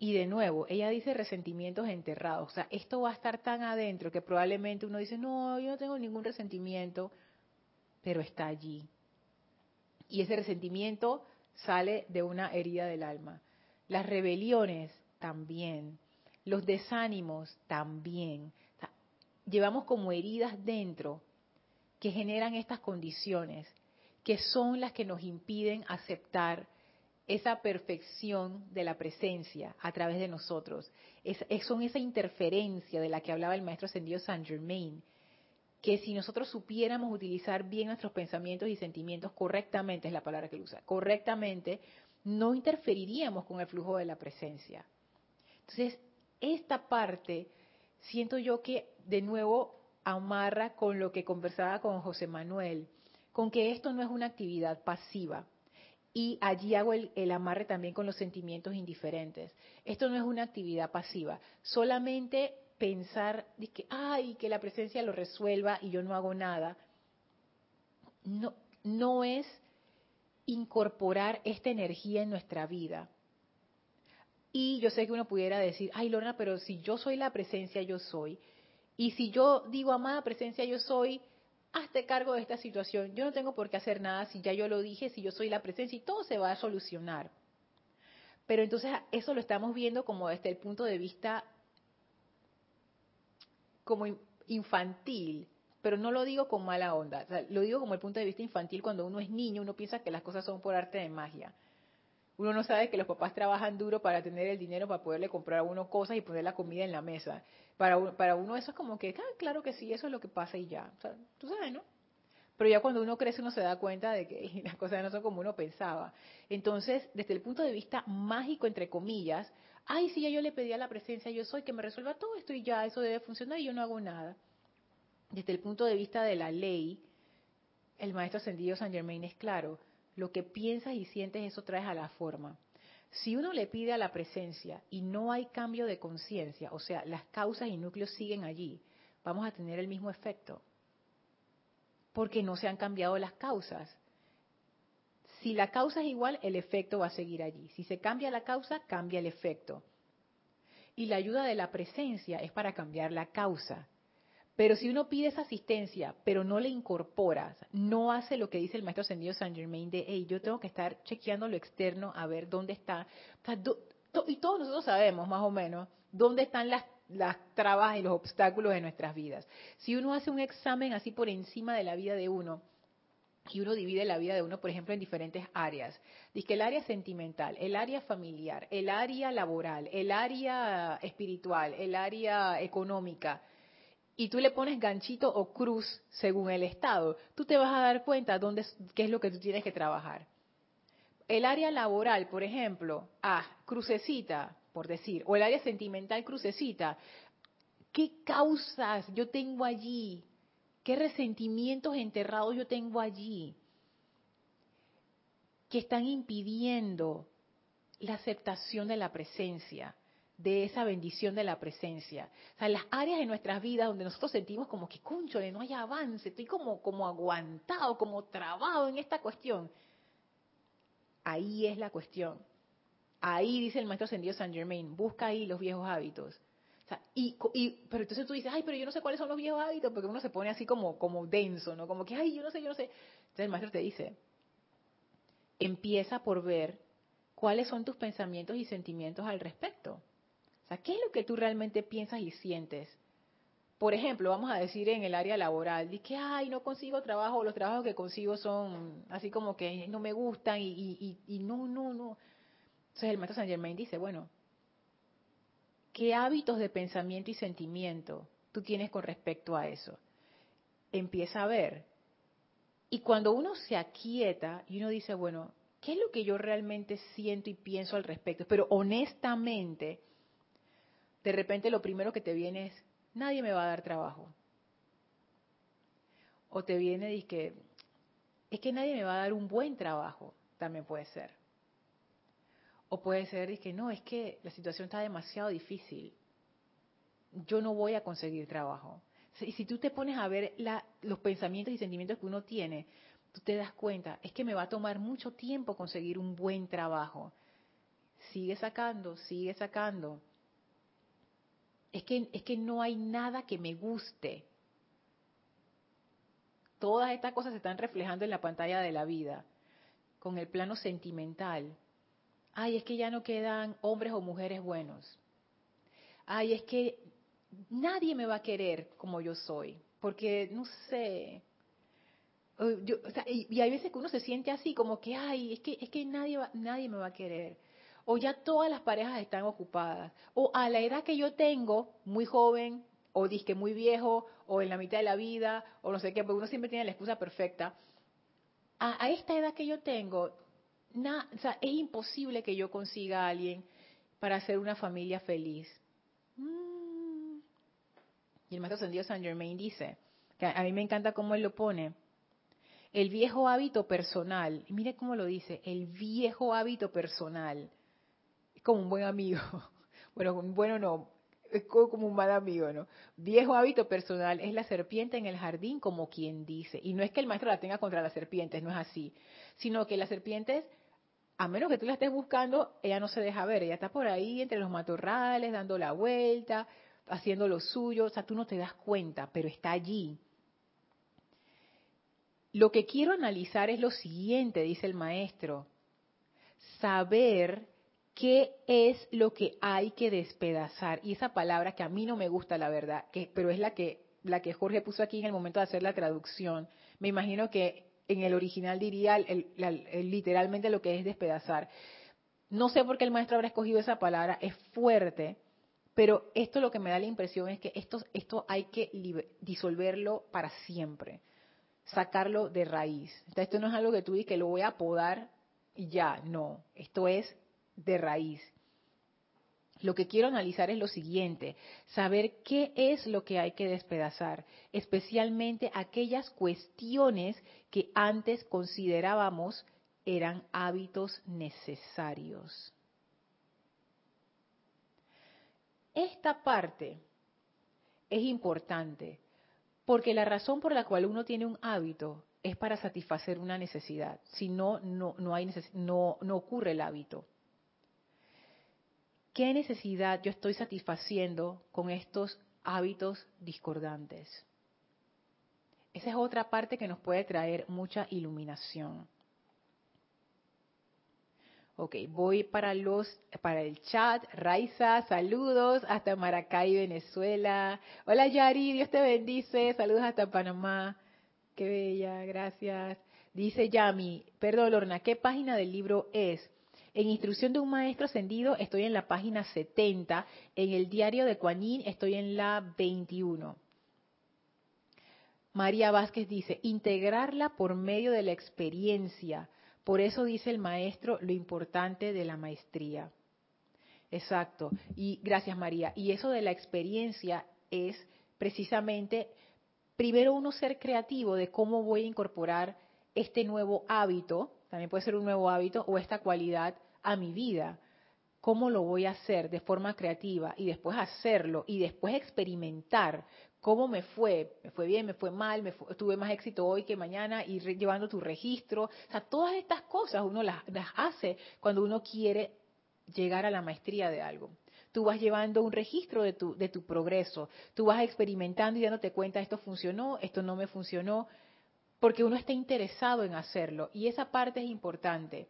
y de nuevo, ella dice resentimientos enterrados. O sea, esto va a estar tan adentro que probablemente uno dice, no, yo no tengo ningún resentimiento, pero está allí. Y ese resentimiento sale de una herida del alma. Las rebeliones también. Los desánimos también llevamos como heridas dentro que generan estas condiciones, que son las que nos impiden aceptar esa perfección de la presencia a través de nosotros. Es, son esa interferencia de la que hablaba el maestro ascendido Saint Germain, que si nosotros supiéramos utilizar bien nuestros pensamientos y sentimientos correctamente, es la palabra que él usa, correctamente, no interferiríamos con el flujo de la presencia. Entonces, esta parte siento yo que de nuevo amarra con lo que conversaba con José Manuel, con que esto no es una actividad pasiva. Y allí hago el, amarre también con los sentimientos indiferentes. Esto no es una actividad pasiva. Solamente pensar que, ay, que la presencia lo resuelva y yo no hago nada. No, no es incorporar esta energía en nuestra vida. Y yo sé que uno pudiera decir, ay Lorna, pero si yo soy la presencia, yo soy. Y si yo digo, amada presencia, yo soy, hazte cargo de esta situación. Yo no tengo por qué hacer nada si ya yo lo dije, si yo soy la presencia y todo se va a solucionar. Pero entonces eso lo estamos viendo como desde el punto de vista como infantil, pero no lo digo con mala onda, lo digo como el punto de vista infantil cuando uno es niño, uno piensa que las cosas son por arte de magia. Uno no sabe que los papás trabajan duro para tener el dinero para poderle comprar a uno cosas y poner la comida en la mesa. Para, para uno eso es como que, ah, claro que sí, eso es lo que pasa y ya. Tú sabes, ¿no? Pero ya cuando uno crece uno se da cuenta de que *laughs* las cosas no son como uno pensaba. Entonces, desde el punto de vista mágico, entre comillas, ay, sí, ya yo le pedí a la presencia, yo soy que me resuelva todo esto y ya eso debe funcionar y yo no hago nada. Desde el punto de vista de la ley, el maestro ascendido San Germain es claro, lo que piensas y sientes eso traes a la forma. Si uno le pide a la presencia y no hay cambio de conciencia, o sea, las causas y núcleos siguen allí, vamos a tener el mismo efecto porque no se han cambiado las causas. Si la causa es igual, el efecto va a seguir allí. Si se cambia la causa, cambia el efecto. Y la ayuda de la presencia es para cambiar la causa. Pero si uno pide esa asistencia, pero no le incorporas, no hace lo que dice el maestro ascendido San Germain de, hey, yo tengo que estar chequeando lo externo a ver dónde está. y todos nosotros sabemos más o menos dónde están las las trabas y los obstáculos de nuestras vidas. Si uno hace un examen así por encima de la vida de uno, y uno divide la vida de uno, por ejemplo, en diferentes áreas. Dice que el área sentimental, el área familiar, el área laboral, el área espiritual, el área económica, y tú le pones ganchito o cruz según el estado, tú te vas a dar cuenta dónde, qué es lo que tú tienes que trabajar. El área laboral, por ejemplo, ah, crucecita, por decir, o el área sentimental crucecita, ¿qué causas yo tengo allí? ¿Qué resentimientos enterrados yo tengo allí? Que están impidiendo la aceptación de la presencia, de esa bendición de la presencia. O sea, las áreas de nuestras vidas donde nosotros sentimos como que, cúnchole, no hay avance, estoy como, como aguantado, como trabado en esta cuestión. Ahí es la cuestión. Ahí dice el maestro ascendido San Germain, busca ahí los viejos hábitos. y, pero entonces tú dices, ay, pero yo no sé cuáles son los viejos hábitos, porque uno se pone así como, como denso, ¿no? Como que, ay, yo no sé, yo no sé. Entonces el maestro te dice, empieza por ver cuáles son tus pensamientos y sentimientos al respecto. ¿Qué es lo que tú realmente piensas y sientes? Por ejemplo, vamos a decir en el área laboral, de que, ay, no consigo trabajo, los trabajos que consigo son así como que no me gustan y, y, no, no, no. Entonces el maestro Saint Germain dice, bueno, ¿qué hábitos de pensamiento y sentimiento tú tienes con respecto a eso? Empieza a ver. Y cuando uno se aquieta y uno dice, bueno, ¿qué es lo que yo realmente siento y pienso al respecto? Pero honestamente, de repente lo primero que te viene es, nadie me va a dar trabajo. O te viene y que, es que nadie me va a dar un buen trabajo, también puede ser. O puede ser que no, es que la situación está demasiado difícil. Yo no voy a conseguir trabajo. Y si tú te pones a ver los pensamientos y sentimientos que uno tiene, tú te das cuenta, es que me va a tomar mucho tiempo conseguir un buen trabajo. Sigue sacando, sigue sacando. Es que, es que no hay nada que me guste. Todas estas cosas se están reflejando en la pantalla de la vida, con el plano sentimental ay, es que ya no quedan hombres o mujeres buenos. Ay, es que nadie me va a querer como yo soy, porque no sé. y, hay veces que uno se siente así, como que, ay, es que, es que nadie, nadie me va a querer. O ya todas las parejas están ocupadas. O a la edad que yo tengo, muy joven, o disque muy viejo, o en la mitad de la vida, o no sé qué, porque uno siempre tiene la excusa perfecta. A, a esta edad que yo tengo, sea, es imposible que yo consiga a alguien para hacer una familia feliz. Mm. Y el maestro ascendido San Germain dice, que a mí me encanta cómo él lo pone, el viejo hábito personal, mire cómo lo dice, el viejo hábito personal, como un buen amigo, *laughs* bueno, bueno no, es como un mal amigo, ¿no? Viejo hábito personal es la serpiente en el jardín, como quien dice. Y no es que el maestro la tenga contra las serpientes, no es así. Sino que las serpientes a menos que tú la estés buscando, ella no se deja ver, ella está por ahí entre los matorrales, dando la vuelta, haciendo lo suyo, o sea, tú no te das cuenta, pero está allí. Lo que quiero analizar es lo siguiente, dice el maestro, saber ¿qué es lo que hay que despedazar? Y esa palabra que a mí no me gusta, la verdad, que, pero es la que, la que Jorge puso aquí en el momento de hacer la traducción. Me imagino que en el original diría literalmente lo que es despedazar. No sé por qué el maestro habrá escogido esa palabra, es fuerte, pero esto lo que me da la impresión es que esto, esto hay que disolverlo para siempre, sacarlo de raíz. esto no es algo que tú dices que lo voy a podar y ya, no, esto es de raíz. Lo que quiero analizar es lo siguiente, saber qué es lo que hay que despedazar, especialmente aquellas cuestiones que antes considerábamos eran hábitos necesarios. Esta parte es importante porque la razón por la cual uno tiene un hábito es para satisfacer una necesidad. Si no, no, hay no ocurre el hábito. ¿Qué necesidad yo estoy satisfaciendo con estos hábitos discordantes? Esa es otra parte que nos puede traer mucha iluminación. Ok, voy para los para el chat. Raiza, saludos hasta Maracay, Venezuela. Hola Yari, Dios te bendice. Saludos hasta Panamá. Qué bella, gracias. Dice Yami, perdón Lorna, ¿qué página del libro es? En Instrucción de un Maestro Ascendido estoy en la página 70, en el diario de Kuan estoy en la 21. María Vázquez dice, integrarla por medio de la experiencia. Por eso dice el maestro lo importante de la maestría. Exacto. Y gracias María. Y eso de la experiencia es precisamente, primero uno ser creativo de cómo voy a incorporar este nuevo hábito, también puede ser un nuevo hábito, o esta cualidad a mi vida. ¿Cómo lo voy a hacer de forma creativa? Y después hacerlo y después experimentar cómo me fue, me fue bien, me fue mal, me tuve más éxito hoy que mañana, y llevando tu registro. O sea, todas estas cosas uno las, hace cuando uno quiere llegar a la maestría de algo. Tú vas llevando un registro de tu, de tu progreso, tú vas experimentando y dándote cuenta, esto funcionó, esto no me funcionó, porque uno está interesado en hacerlo. Y esa parte es importante.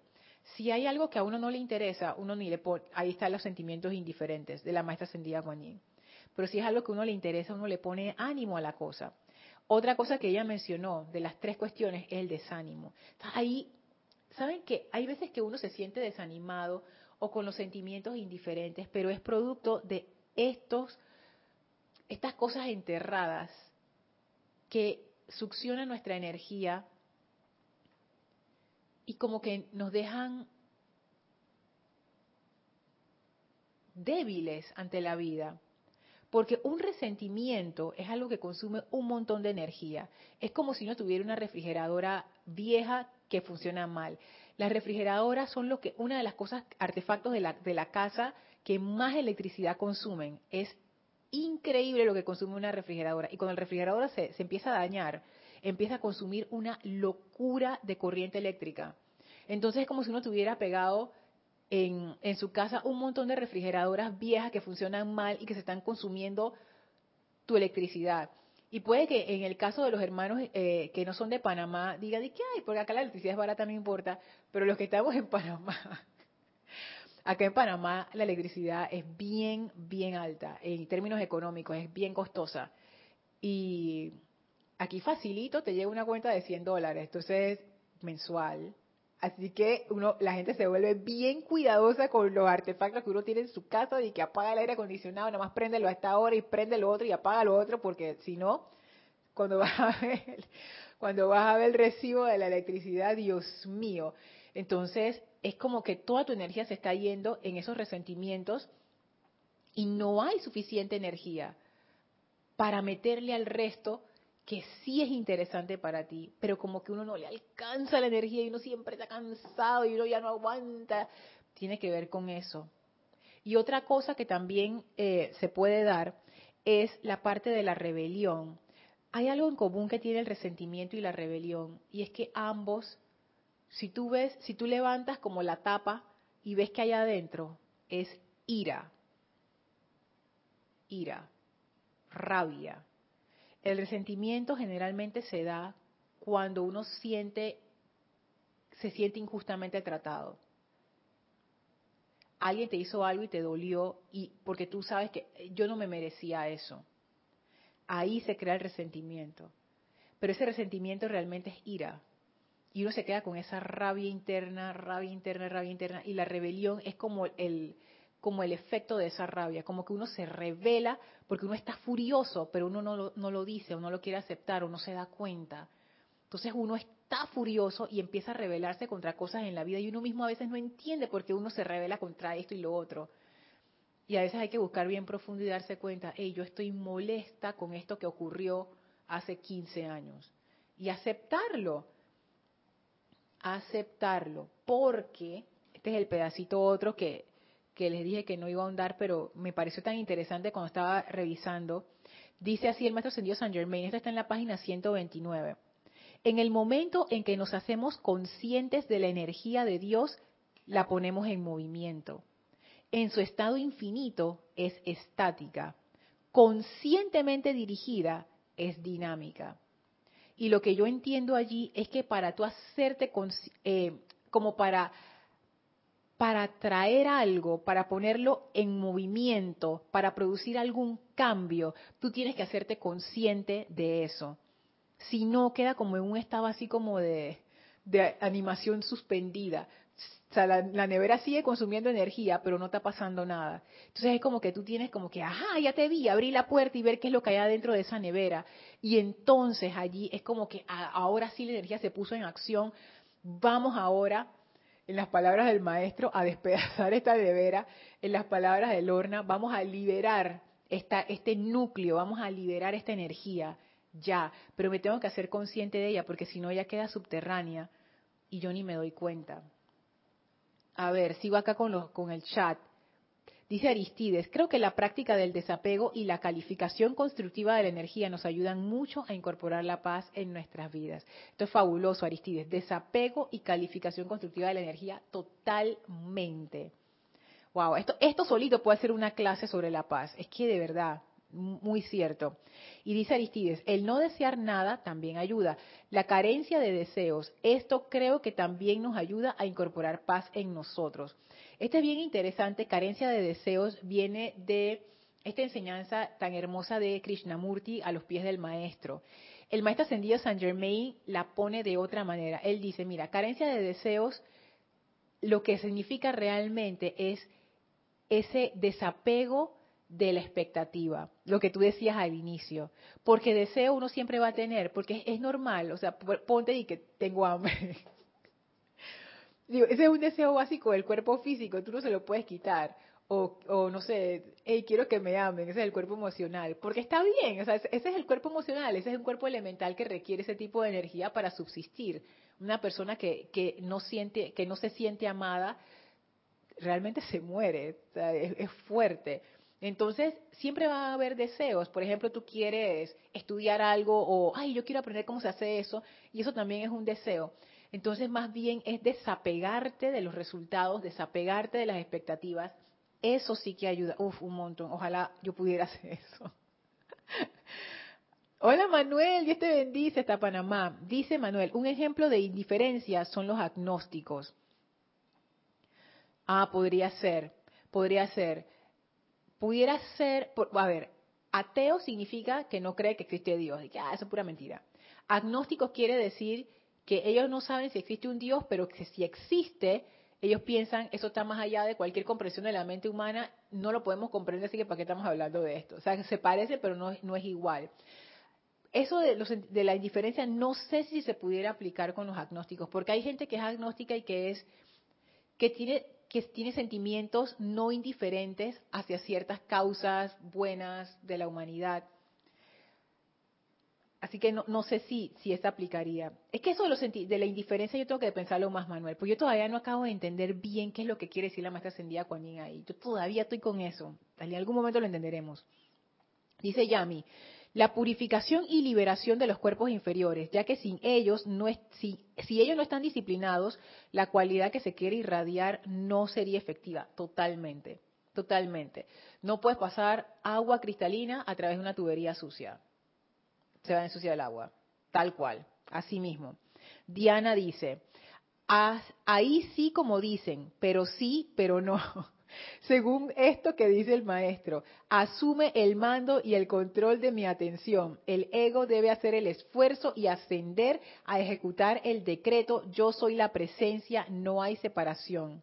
Si hay algo que a uno no le interesa, uno ni le pone, ahí están los sentimientos indiferentes de la maestra ascendida Kuan Yin. Pero si es algo que a uno le interesa, uno le pone ánimo a la cosa. Otra cosa que ella mencionó de las tres cuestiones es el desánimo. Ahí, ¿saben que Hay veces que uno se siente desanimado o con los sentimientos indiferentes, pero es producto de estos, estas cosas enterradas que succionan nuestra energía y como que nos dejan débiles ante la vida. Porque un resentimiento es algo que consume un montón de energía. Es como si uno tuviera una refrigeradora vieja que funciona mal. Las refrigeradoras son lo que, una de las cosas, artefactos de la, de la casa que más electricidad consumen. Es increíble lo que consume una refrigeradora. Y cuando el refrigerador se, se empieza a dañar, empieza a consumir una locura de corriente eléctrica. Entonces es como si uno tuviera pegado en, en, su casa un montón de refrigeradoras viejas que funcionan mal y que se están consumiendo tu electricidad. Y puede que en el caso de los hermanos eh, que no son de Panamá, digan, ¿de qué hay? Porque acá la electricidad es barata, no importa. Pero los que estamos en Panamá, *laughs* acá en Panamá la electricidad es bien, bien alta. En términos económicos, es bien costosa. Y Aquí facilito te llega una cuenta de 100 dólares, entonces mensual. Así que uno, la gente se vuelve bien cuidadosa con los artefactos que uno tiene en su casa y que apaga el aire acondicionado, nada más préndelo a esta hora y prende lo otro y apaga lo otro, porque si no, cuando vas a ver, cuando vas a ver el recibo de la electricidad, Dios mío. Entonces, es como que toda tu energía se está yendo en esos resentimientos y no hay suficiente energía para meterle al resto que sí es interesante para ti, pero como que uno no le alcanza la energía y uno siempre está cansado y uno ya no aguanta, tiene que ver con eso. Y otra cosa que también eh, se puede dar es la parte de la rebelión. Hay algo en común que tiene el resentimiento y la rebelión, y es que ambos, si tú ves, si tú levantas como la tapa y ves que hay adentro, es ira, ira, rabia, el resentimiento generalmente se da cuando uno siente, se siente injustamente tratado. alguien te hizo algo y te dolió y porque tú sabes que yo no me merecía eso. Ahí se crea el resentimiento. Pero ese resentimiento realmente es ira. Y uno se queda con esa rabia interna, rabia interna, rabia interna. Y la rebelión es como el, como el efecto de esa rabia, como que uno se revela porque uno está furioso, pero uno no lo, no lo dice o no lo quiere aceptar o no se da cuenta. Entonces uno está furioso y empieza a rebelarse contra cosas en la vida y uno mismo a veces no entiende por qué uno se revela contra esto y lo otro. Y a veces hay que buscar bien profundo y darse cuenta, hey, yo estoy molesta con esto que ocurrió hace 15 años. Y aceptarlo. Aceptarlo. Porque, este es el pedacito otro que, que les dije que no iba a ahondar, pero me pareció tan interesante cuando estaba revisando. Dice así el maestro Sendido San Germain, esto está en la página 129. En el momento en que nos hacemos conscientes de la energía de Dios, la ponemos en movimiento. En su estado infinito es estática. Conscientemente dirigida es dinámica. Y lo que yo entiendo allí es que para tú hacerte eh, como para para traer algo, para ponerlo en movimiento, para producir algún cambio, tú tienes que hacerte consciente de eso si no queda como en un estado así como de, animación suspendida. O sea, la, nevera sigue consumiendo energía, pero no está pasando nada. Entonces es como que tú tienes como que, ajá, ya te vi, abrí la puerta y ver qué es lo que hay adentro de esa nevera. Y entonces allí es como que ahora sí la energía se puso en acción. Vamos ahora, en las palabras del maestro, a despedazar esta nevera. En las palabras de Lorna, vamos a liberar esta, este núcleo, vamos a liberar esta energía ya, pero me tengo que hacer consciente de ella porque si no ella queda subterránea y yo ni me doy cuenta. A ver, sigo acá con, con el chat. Dice Aristides, creo que la práctica del desapego y la calificación constructiva de la energía nos ayudan mucho a incorporar la paz en nuestras vidas. Esto es fabuloso, Aristides. Desapego y calificación constructiva de la energía totalmente. Wow, esto, esto solito puede ser una clase sobre la paz. Es que de verdad, muy cierto. Y dice Aristides, el no desear nada también ayuda. La carencia de deseos, esto creo que también nos ayuda a incorporar paz en nosotros. Este es bien interesante, carencia de deseos viene de esta enseñanza tan hermosa de Krishnamurti a los pies del maestro. El maestro ascendido Saint Germain la pone de otra manera. Él dice, mira, carencia de deseos, lo que significa realmente es ese desapego de la expectativa, lo que tú decías al inicio, porque deseo uno siempre va a tener, porque es, normal, o sea, ponte y que tengo hambre. *laughs* Digo, ese es un deseo básico del cuerpo físico, tú no se lo puedes quitar. O, no sé, hey, quiero que me amen, ese es el cuerpo emocional, porque está bien, o sea, ese es el cuerpo emocional, ese es un cuerpo elemental que requiere ese tipo de energía para subsistir. Una persona que, que no siente, que no se siente amada, realmente se muere, o sea, es fuerte. Entonces, siempre va a haber deseos. Por ejemplo, tú quieres estudiar algo o, ay, yo quiero aprender cómo se hace eso, y eso también es un deseo. Entonces, más bien es desapegarte de los resultados, desapegarte de las expectativas. Eso sí que ayuda. Uf, un montón. Ojalá yo pudiera *laughs* hacer eso. Hola Manuel, Dios te bendice hasta Panamá. Dice Manuel, un ejemplo de indiferencia son los agnósticos. Ah, podría ser, podría ser pudiera ser, a ver, ateo significa que no cree que existe Dios, y que ah, eso es pura mentira. Agnósticos quiere decir que ellos no saben si existe un Dios, pero que si existe, ellos piensan, eso está más allá de cualquier comprensión de la mente humana, no lo podemos comprender, así que ¿para qué estamos hablando de esto? O sea, se parece, pero no, no es igual. Eso de, de la indiferencia no sé si se pudiera aplicar con los agnósticos, porque hay gente que es agnóstica y que es que tiene que tiene sentimientos no indiferentes hacia ciertas causas buenas de la humanidad. Así que no, sé si, si esta aplicaría. Es que eso de, de la indiferencia yo tengo que pensarlo más, Manuel, porque yo todavía no acabo de entender bien qué es lo que quiere decir la maestra ascendida Kuan ahí. Yo todavía estoy con eso. En algún momento lo entenderemos. Dice Yami, la purificación y liberación de los cuerpos inferiores, ya que sin ellos no es, si, si ellos no están disciplinados, la cualidad que se quiere irradiar no sería efectiva, totalmente, totalmente. No puedes pasar agua cristalina a través de una tubería sucia. Se va a ensuciar el agua, tal cual, así mismo. Diana dice, ahí sí como dicen, pero sí, pero no. *laughs* Según esto que dice el maestro, asume el mando y el control de mi atención. El ego debe hacer el esfuerzo y ascender a ejecutar el decreto, yo soy la presencia, no hay separación.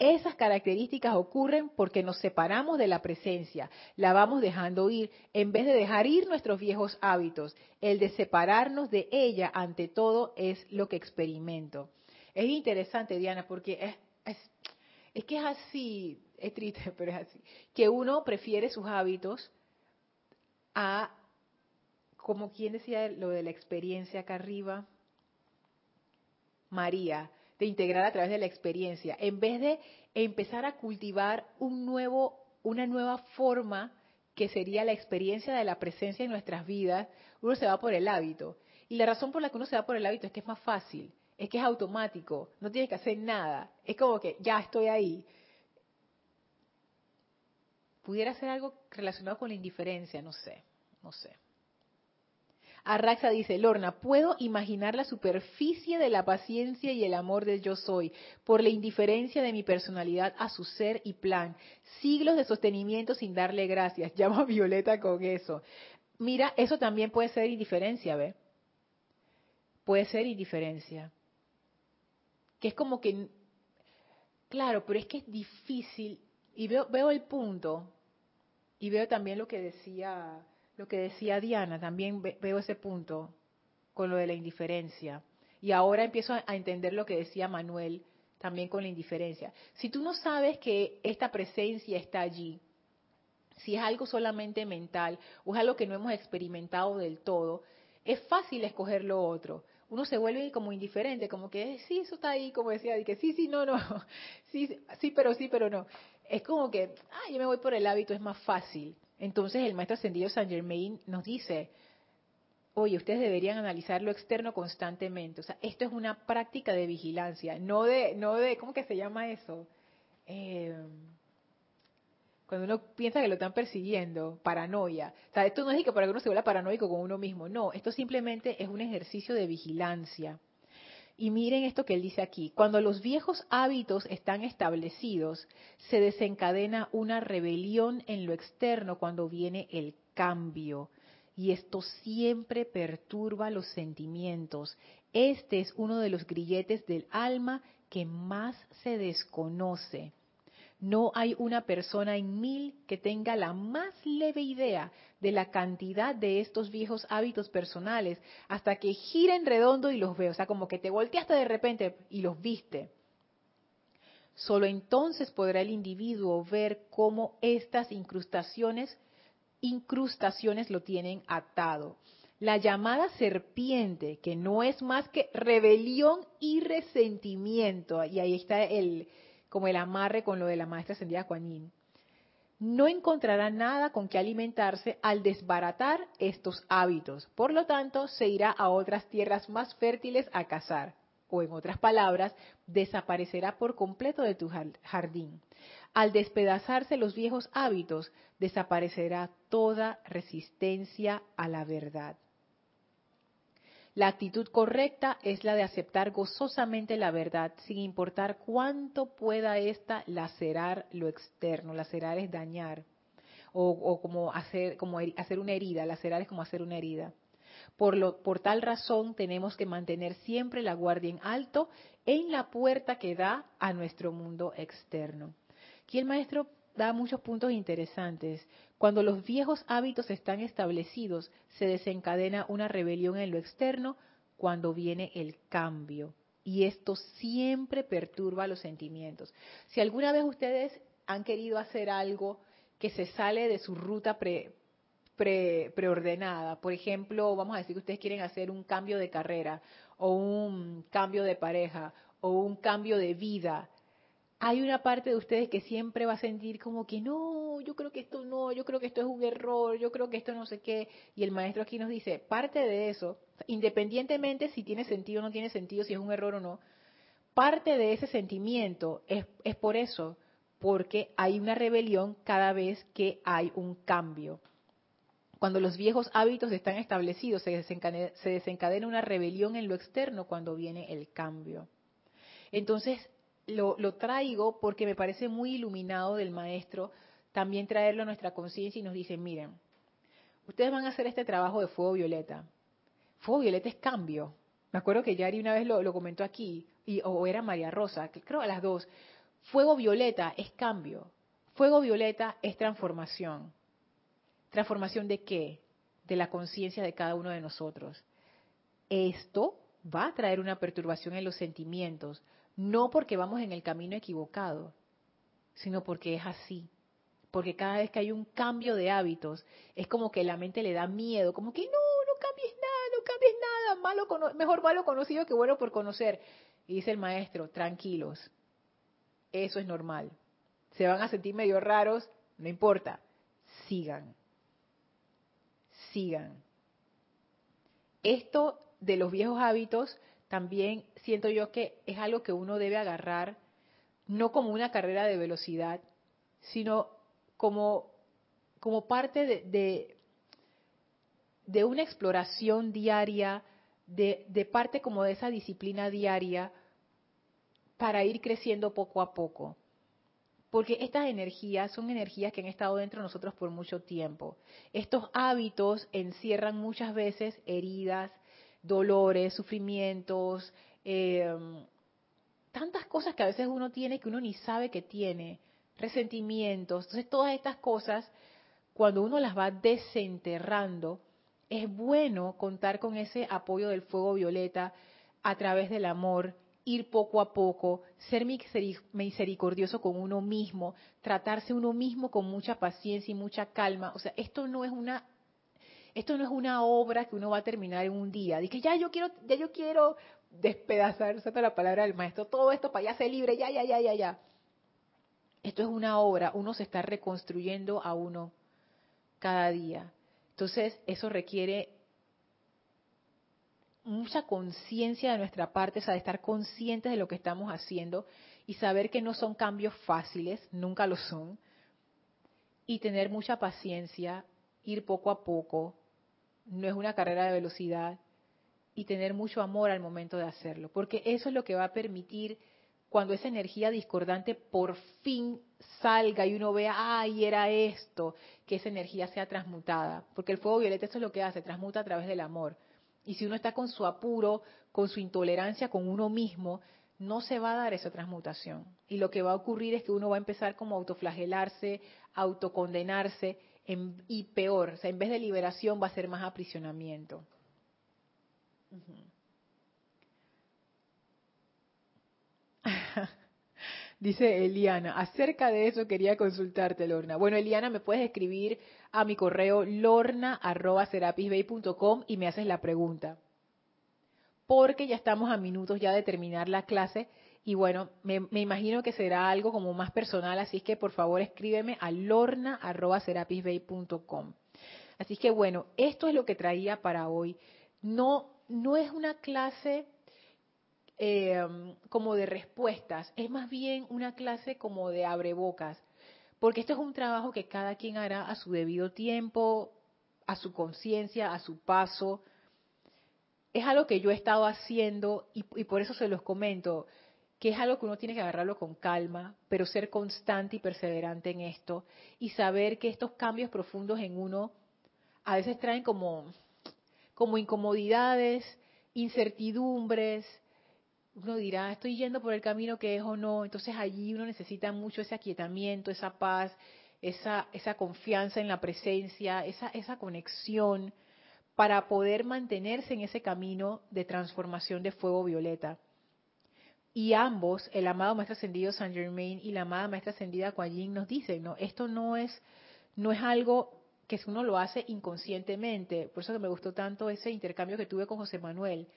Esas características ocurren porque nos separamos de la presencia, la vamos dejando ir, en vez de dejar ir nuestros viejos hábitos. El de separarnos de ella, ante todo, es lo que experimento. Es interesante, Diana, porque es, que es así, es triste, *laughs* pero es así, que uno prefiere sus hábitos a, como quien decía lo de la experiencia acá arriba, María, de integrar a través de la experiencia, en vez de empezar a cultivar un nuevo, una nueva forma que sería la experiencia de la presencia en nuestras vidas, uno se va por el hábito. Y la razón por la que uno se va por el hábito es que es más fácil, es que es automático, no tienes que hacer nada, es como que ya estoy ahí. Pudiera ser algo relacionado con la indiferencia, no sé, no sé. Arraxa dice, Lorna, puedo imaginar la superficie de la paciencia y el amor del yo soy, por la indiferencia de mi personalidad a su ser y plan. Siglos de sostenimiento sin darle gracias. *laughs* Llama a Violeta con eso. Mira, eso también puede ser indiferencia, ¿ve? Puede ser indiferencia. Que es como que, claro, pero es que es difícil. Y veo, veo el punto. Y veo también lo que decía lo que decía Diana, también veo ese punto con lo de la indiferencia. Y ahora empiezo a entender lo que decía Manuel también con la indiferencia. Si tú no sabes que esta presencia está allí, si es algo solamente mental o es algo que no hemos experimentado del todo, es fácil escoger lo otro. Uno se vuelve como indiferente, como que sí, eso está ahí, como decía, que sí, sí, no, no, *laughs* sí, sí, pero sí, pero no. Es como que, ah, yo me voy por el hábito, es más fácil. Entonces el maestro ascendido Saint Germain nos dice, oye, ustedes deberían analizar lo externo constantemente. O sea, esto es una práctica de vigilancia, no de, no de, ¿cómo que se llama eso? Eh, cuando uno piensa que lo están persiguiendo, paranoia. O sea, esto no es que para que uno se vuelva paranoico con uno mismo, no, esto simplemente es un ejercicio de vigilancia. Y miren esto que él dice aquí, cuando los viejos hábitos están establecidos, se desencadena una rebelión en lo externo cuando viene el cambio. Y esto siempre perturba los sentimientos. Este es uno de los grilletes del alma que más se desconoce. No hay una persona en mil que tenga la más leve idea de la cantidad de estos viejos hábitos personales hasta que giren redondo y los ve. O sea, como que te volteaste de repente y los viste. Solo entonces podrá el individuo ver cómo estas incrustaciones, incrustaciones lo tienen atado. La llamada serpiente, que no es más que rebelión y resentimiento, y ahí está el, como el amarre con lo de la maestra ascendida Kuan no encontrará nada con que alimentarse al desbaratar estos hábitos. Por lo tanto, se irá a otras tierras más fértiles a cazar. O en otras palabras, desaparecerá por completo de tu jardín. Al despedazarse los viejos hábitos, desaparecerá toda resistencia a la verdad. La actitud correcta es la de aceptar gozosamente la verdad, sin importar cuánto pueda ésta lacerar lo externo. Lacerar es dañar, o, como, hacer, como hacer una herida. Lacerar es como hacer una herida. Por, lo, por tal razón tenemos que mantener siempre la guardia en alto en la puerta que da a nuestro mundo externo. Aquí el maestro da muchos puntos interesantes. Cuando los viejos hábitos están establecidos, se desencadena una rebelión en lo externo cuando viene el cambio. Y esto siempre perturba los sentimientos. Si alguna vez ustedes han querido hacer algo que se sale de su ruta pre, preordenada, por ejemplo, vamos a decir que ustedes quieren hacer un cambio de carrera o un cambio de pareja o un cambio de vida, hay una parte de ustedes que siempre va a sentir como que no, yo creo que esto no, yo creo que esto es un error, yo creo que esto no sé qué. Y el maestro aquí nos dice, parte de eso, independientemente si tiene sentido o no tiene sentido, si es un error o no, parte de ese sentimiento es, es por eso, porque hay una rebelión cada vez que hay un cambio. Cuando los viejos hábitos están establecidos, se desencadena, se desencadena una rebelión en lo externo cuando viene el cambio. Entonces, lo, traigo porque me parece muy iluminado del maestro también traerlo a nuestra conciencia y nos dice, miren, ustedes van a hacer este trabajo de fuego violeta. Fuego violeta es cambio. Me acuerdo que Yari una vez lo, comentó aquí, o era María Rosa, creo a las dos. Fuego violeta es cambio. Fuego violeta es transformación. ¿Transformación de qué? De la conciencia de cada uno de nosotros. Esto va a traer una perturbación en los sentimientos, no porque vamos en el camino equivocado, sino porque es así. Porque cada vez que hay un cambio de hábitos, es como que la mente le da miedo, como que no, no cambies nada, no cambies nada, malo mejor malo conocido que bueno por conocer. Y dice el maestro, tranquilos, eso es normal. Se van a sentir medio raros, no importa, sigan, sigan. Esto de los viejos hábitos también siento yo que es algo que uno debe agarrar no como una carrera de velocidad, sino como, como parte de, de, una exploración diaria, de, de parte como de esa disciplina diaria para ir creciendo poco a poco. Porque estas energías son energías que han estado dentro de nosotros por mucho tiempo. Estos hábitos encierran muchas veces heridas, dolores, sufrimientos, eh, tantas cosas que a veces uno tiene que uno ni sabe que tiene, resentimientos. Entonces todas estas cosas, cuando uno las va desenterrando, es bueno contar con ese apoyo del fuego violeta a través del amor, ir poco a poco, ser misericordioso con uno mismo, tratarse uno mismo con mucha paciencia y mucha calma. O sea, esto no es una esto no es una obra que uno va a terminar en un día. Dice, ya yo quiero, ya yo quiero despedazar, esa la palabra del maestro, todo esto para ya ser libre, ya, ya, ya, ya, ya. Esto es una obra, uno se está reconstruyendo a uno cada día. Entonces, eso requiere mucha conciencia de nuestra parte, o sea, de estar conscientes de lo que estamos haciendo y saber que no son cambios fáciles, nunca lo son, y tener mucha paciencia, ir poco a poco, no es una carrera de velocidad, y tener mucho amor al momento de hacerlo, porque eso es lo que va a permitir cuando esa energía discordante por fin salga y uno vea, ay, era esto, que esa energía sea transmutada, porque el fuego violeta eso es lo que hace, transmuta a través del amor. Y si uno está con su apuro, con su intolerancia con uno mismo, no se va a dar esa transmutación. Y lo que va a ocurrir es que uno va a empezar como a autoflagelarse, autocondenarse, y peor, o sea, en vez de liberación va a ser más aprisionamiento. *laughs* Dice Eliana, acerca de eso quería consultarte, Lorna. Bueno, Eliana, me puedes escribir a mi correo lorna.serapisbay.com y me haces la pregunta. Porque ya estamos a minutos ya de terminar la clase y bueno, me, imagino que será algo como más personal, así que por favor escríbeme a lorna.serapisbay.com. Así que bueno, esto es lo que traía para hoy. No, no es una clase Em, como de respuestas, es más bien una clase como de abrebocas, porque esto es un trabajo que cada quien hará a su debido tiempo, a su conciencia, a su paso. Es algo que yo he estado haciendo y por eso se los comento, que es algo que uno tiene que agarrarlo con calma, pero ser constante y perseverante en esto y saber que estos cambios profundos en uno a veces traen como, como incomodidades, incertidumbres, uno dirá, estoy yendo por el camino que es o no, entonces allí uno necesita mucho ese aquietamiento, esa paz, esa, esa confianza en la presencia, esa, esa conexión para poder mantenerse en ese camino de transformación de fuego violeta. Y ambos, el amado Maestro Ascendido Saint Germain y la amada Maestra Ascendida Kuan nos dicen, no, esto no es, no es algo que uno lo hace inconscientemente. Por eso que me gustó tanto ese intercambio que tuve con José Manuel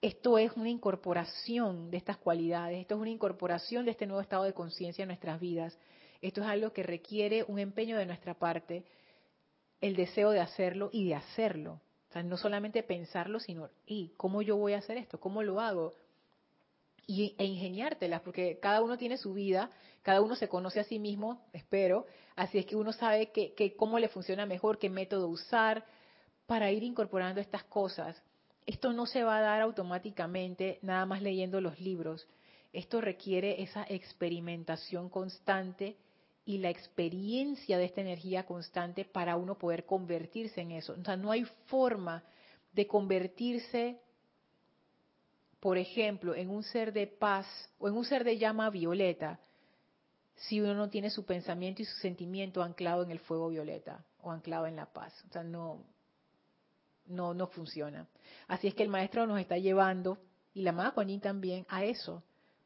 esto es una incorporación de estas cualidades, esto es una incorporación de este nuevo estado de conciencia en nuestras vidas. Esto es algo que requiere un empeño de nuestra parte, el deseo de hacerlo y de hacerlo. O sea, no solamente pensarlo, sino, ¿y cómo yo voy a hacer esto? ¿Cómo lo hago? Y, e ingeniártelas, porque cada uno tiene su vida, cada uno se conoce a sí mismo, espero, así es que uno sabe que cómo le funciona mejor, qué método usar para ir incorporando estas cosas esto no se va a dar automáticamente nada más leyendo los libros. Esto requiere esa experimentación constante y la experiencia de esta energía constante para uno poder convertirse en eso. O sea, no hay forma de convertirse, por ejemplo, en un ser de paz o en un ser de llama violeta si uno no tiene su pensamiento y su sentimiento anclado en el fuego violeta o anclado en la paz. O sea, no, no, no funciona. Así es que el maestro nos está llevando, y la amada también, a eso.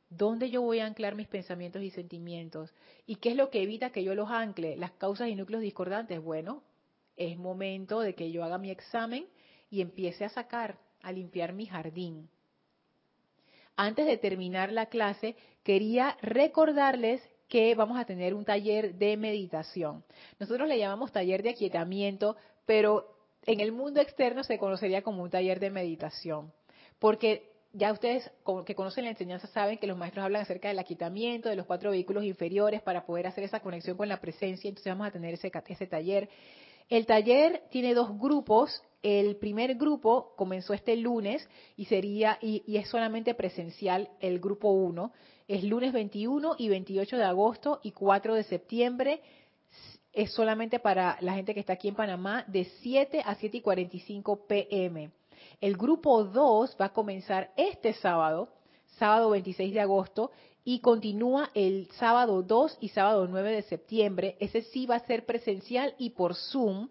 ¿Dónde yo voy a anclar mis pensamientos y sentimientos? ¿Y qué es lo que evita que yo los ancle? Las causas y núcleos discordantes. Bueno, es momento de que yo haga mi examen y empiece a sacar, a limpiar mi jardín. Antes de terminar la clase, quería recordarles que vamos a tener un taller de meditación. Nosotros le llamamos taller de aquietamiento, pero en el mundo externo se conocería como un taller de meditación, porque ya ustedes que conocen la enseñanza saben que los maestros hablan acerca del aquietamiento, de los cuatro vehículos inferiores para poder hacer esa conexión con la presencia, entonces vamos a tener ese, ese taller. El taller tiene dos grupos, el primer grupo comenzó este lunes y sería y, y es solamente presencial el grupo 1 es lunes 21 y 28 de agosto y 4 de septiembre. Es solamente para la gente que está aquí en Panamá de 7 a 7 y 45 pm. El grupo 2 va a comenzar este sábado, sábado 26 de agosto, y continúa el sábado 2 y sábado 9 de septiembre. Ese sí va a ser presencial y por Zoom.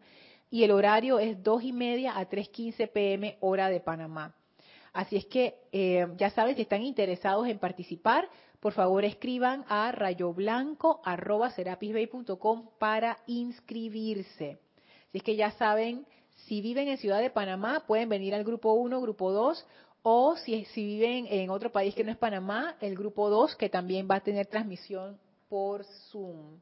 Y el horario es 2 y media a 3.15 pm hora de Panamá. Así es que eh, ya saben, si están interesados en participar, por favor escriban a rayoblanco.com para inscribirse. Así es que ya saben, si viven en Ciudad de Panamá, pueden venir al grupo 1, grupo 2, o si, si viven en otro país que no es Panamá, el grupo 2, que también va a tener transmisión por Zoom.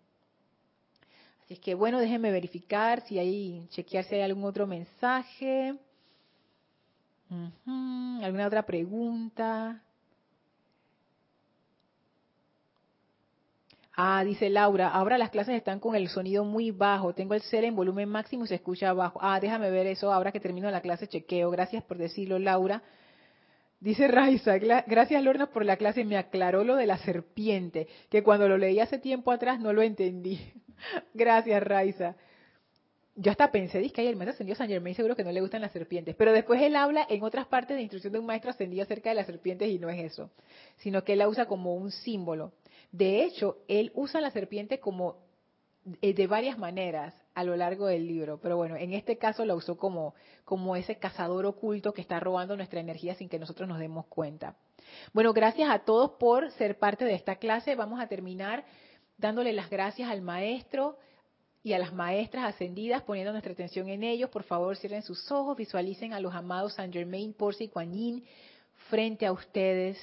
Es que bueno, déjenme verificar si hay, chequear si hay algún otro mensaje. ¿Alguna otra pregunta? Ah, dice Laura, ahora las clases están con el sonido muy bajo. Tengo el cel en volumen máximo y se escucha bajo. Ah, déjame ver eso. Ahora que termino la clase, chequeo. Gracias por decirlo, Laura. Dice Raiza, gracias Lorna por la clase. Me aclaró lo de la serpiente, que cuando lo leí hace tiempo atrás no lo entendí. *laughs* gracias, Raiza. Yo hasta pensé, dice que hay el maestro ascendido San Germain seguro que no le gustan las serpientes, pero después él habla en otras partes de instrucción de un maestro ascendido acerca de las serpientes y no es eso, sino que él la usa como un símbolo. De hecho, él usa la serpiente como eh, de varias maneras a lo largo del libro, pero bueno, en este caso la usó como, como ese cazador oculto que está robando nuestra energía sin que nosotros nos demos cuenta. Bueno, gracias a todos por ser parte de esta clase. Vamos a terminar dándole las gracias al maestro y a las maestras ascendidas, poniendo nuestra atención en ellos. Por favor, cierren sus ojos, visualicen a los amados Saint Germain, Porci y Kuan frente a ustedes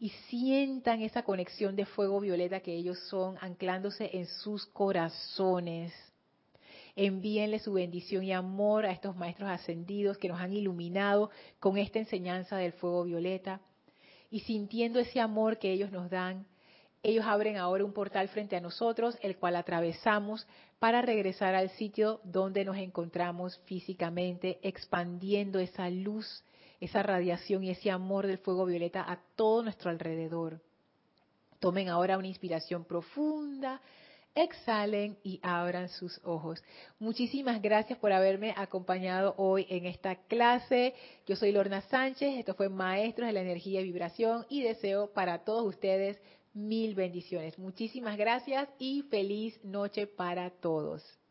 y sientan esa conexión de fuego violeta que ellos son, anclándose en sus corazones. Envíenle su bendición y amor a estos maestros ascendidos que nos han iluminado con esta enseñanza del fuego violeta. Y sintiendo ese amor que ellos nos dan, ellos abren ahora un portal frente a nosotros, el cual atravesamos para regresar al sitio donde nos encontramos físicamente, expandiendo esa luz esa radiación y ese amor del fuego violeta a todo nuestro alrededor. Tomen ahora una inspiración profunda, exhalen y abran sus ojos. Muchísimas gracias por haberme acompañado hoy en esta clase. Yo soy Lorna Sánchez, esto fue Maestros de la Energía y Vibración y deseo para todos ustedes mil bendiciones. Muchísimas gracias y feliz noche para todos.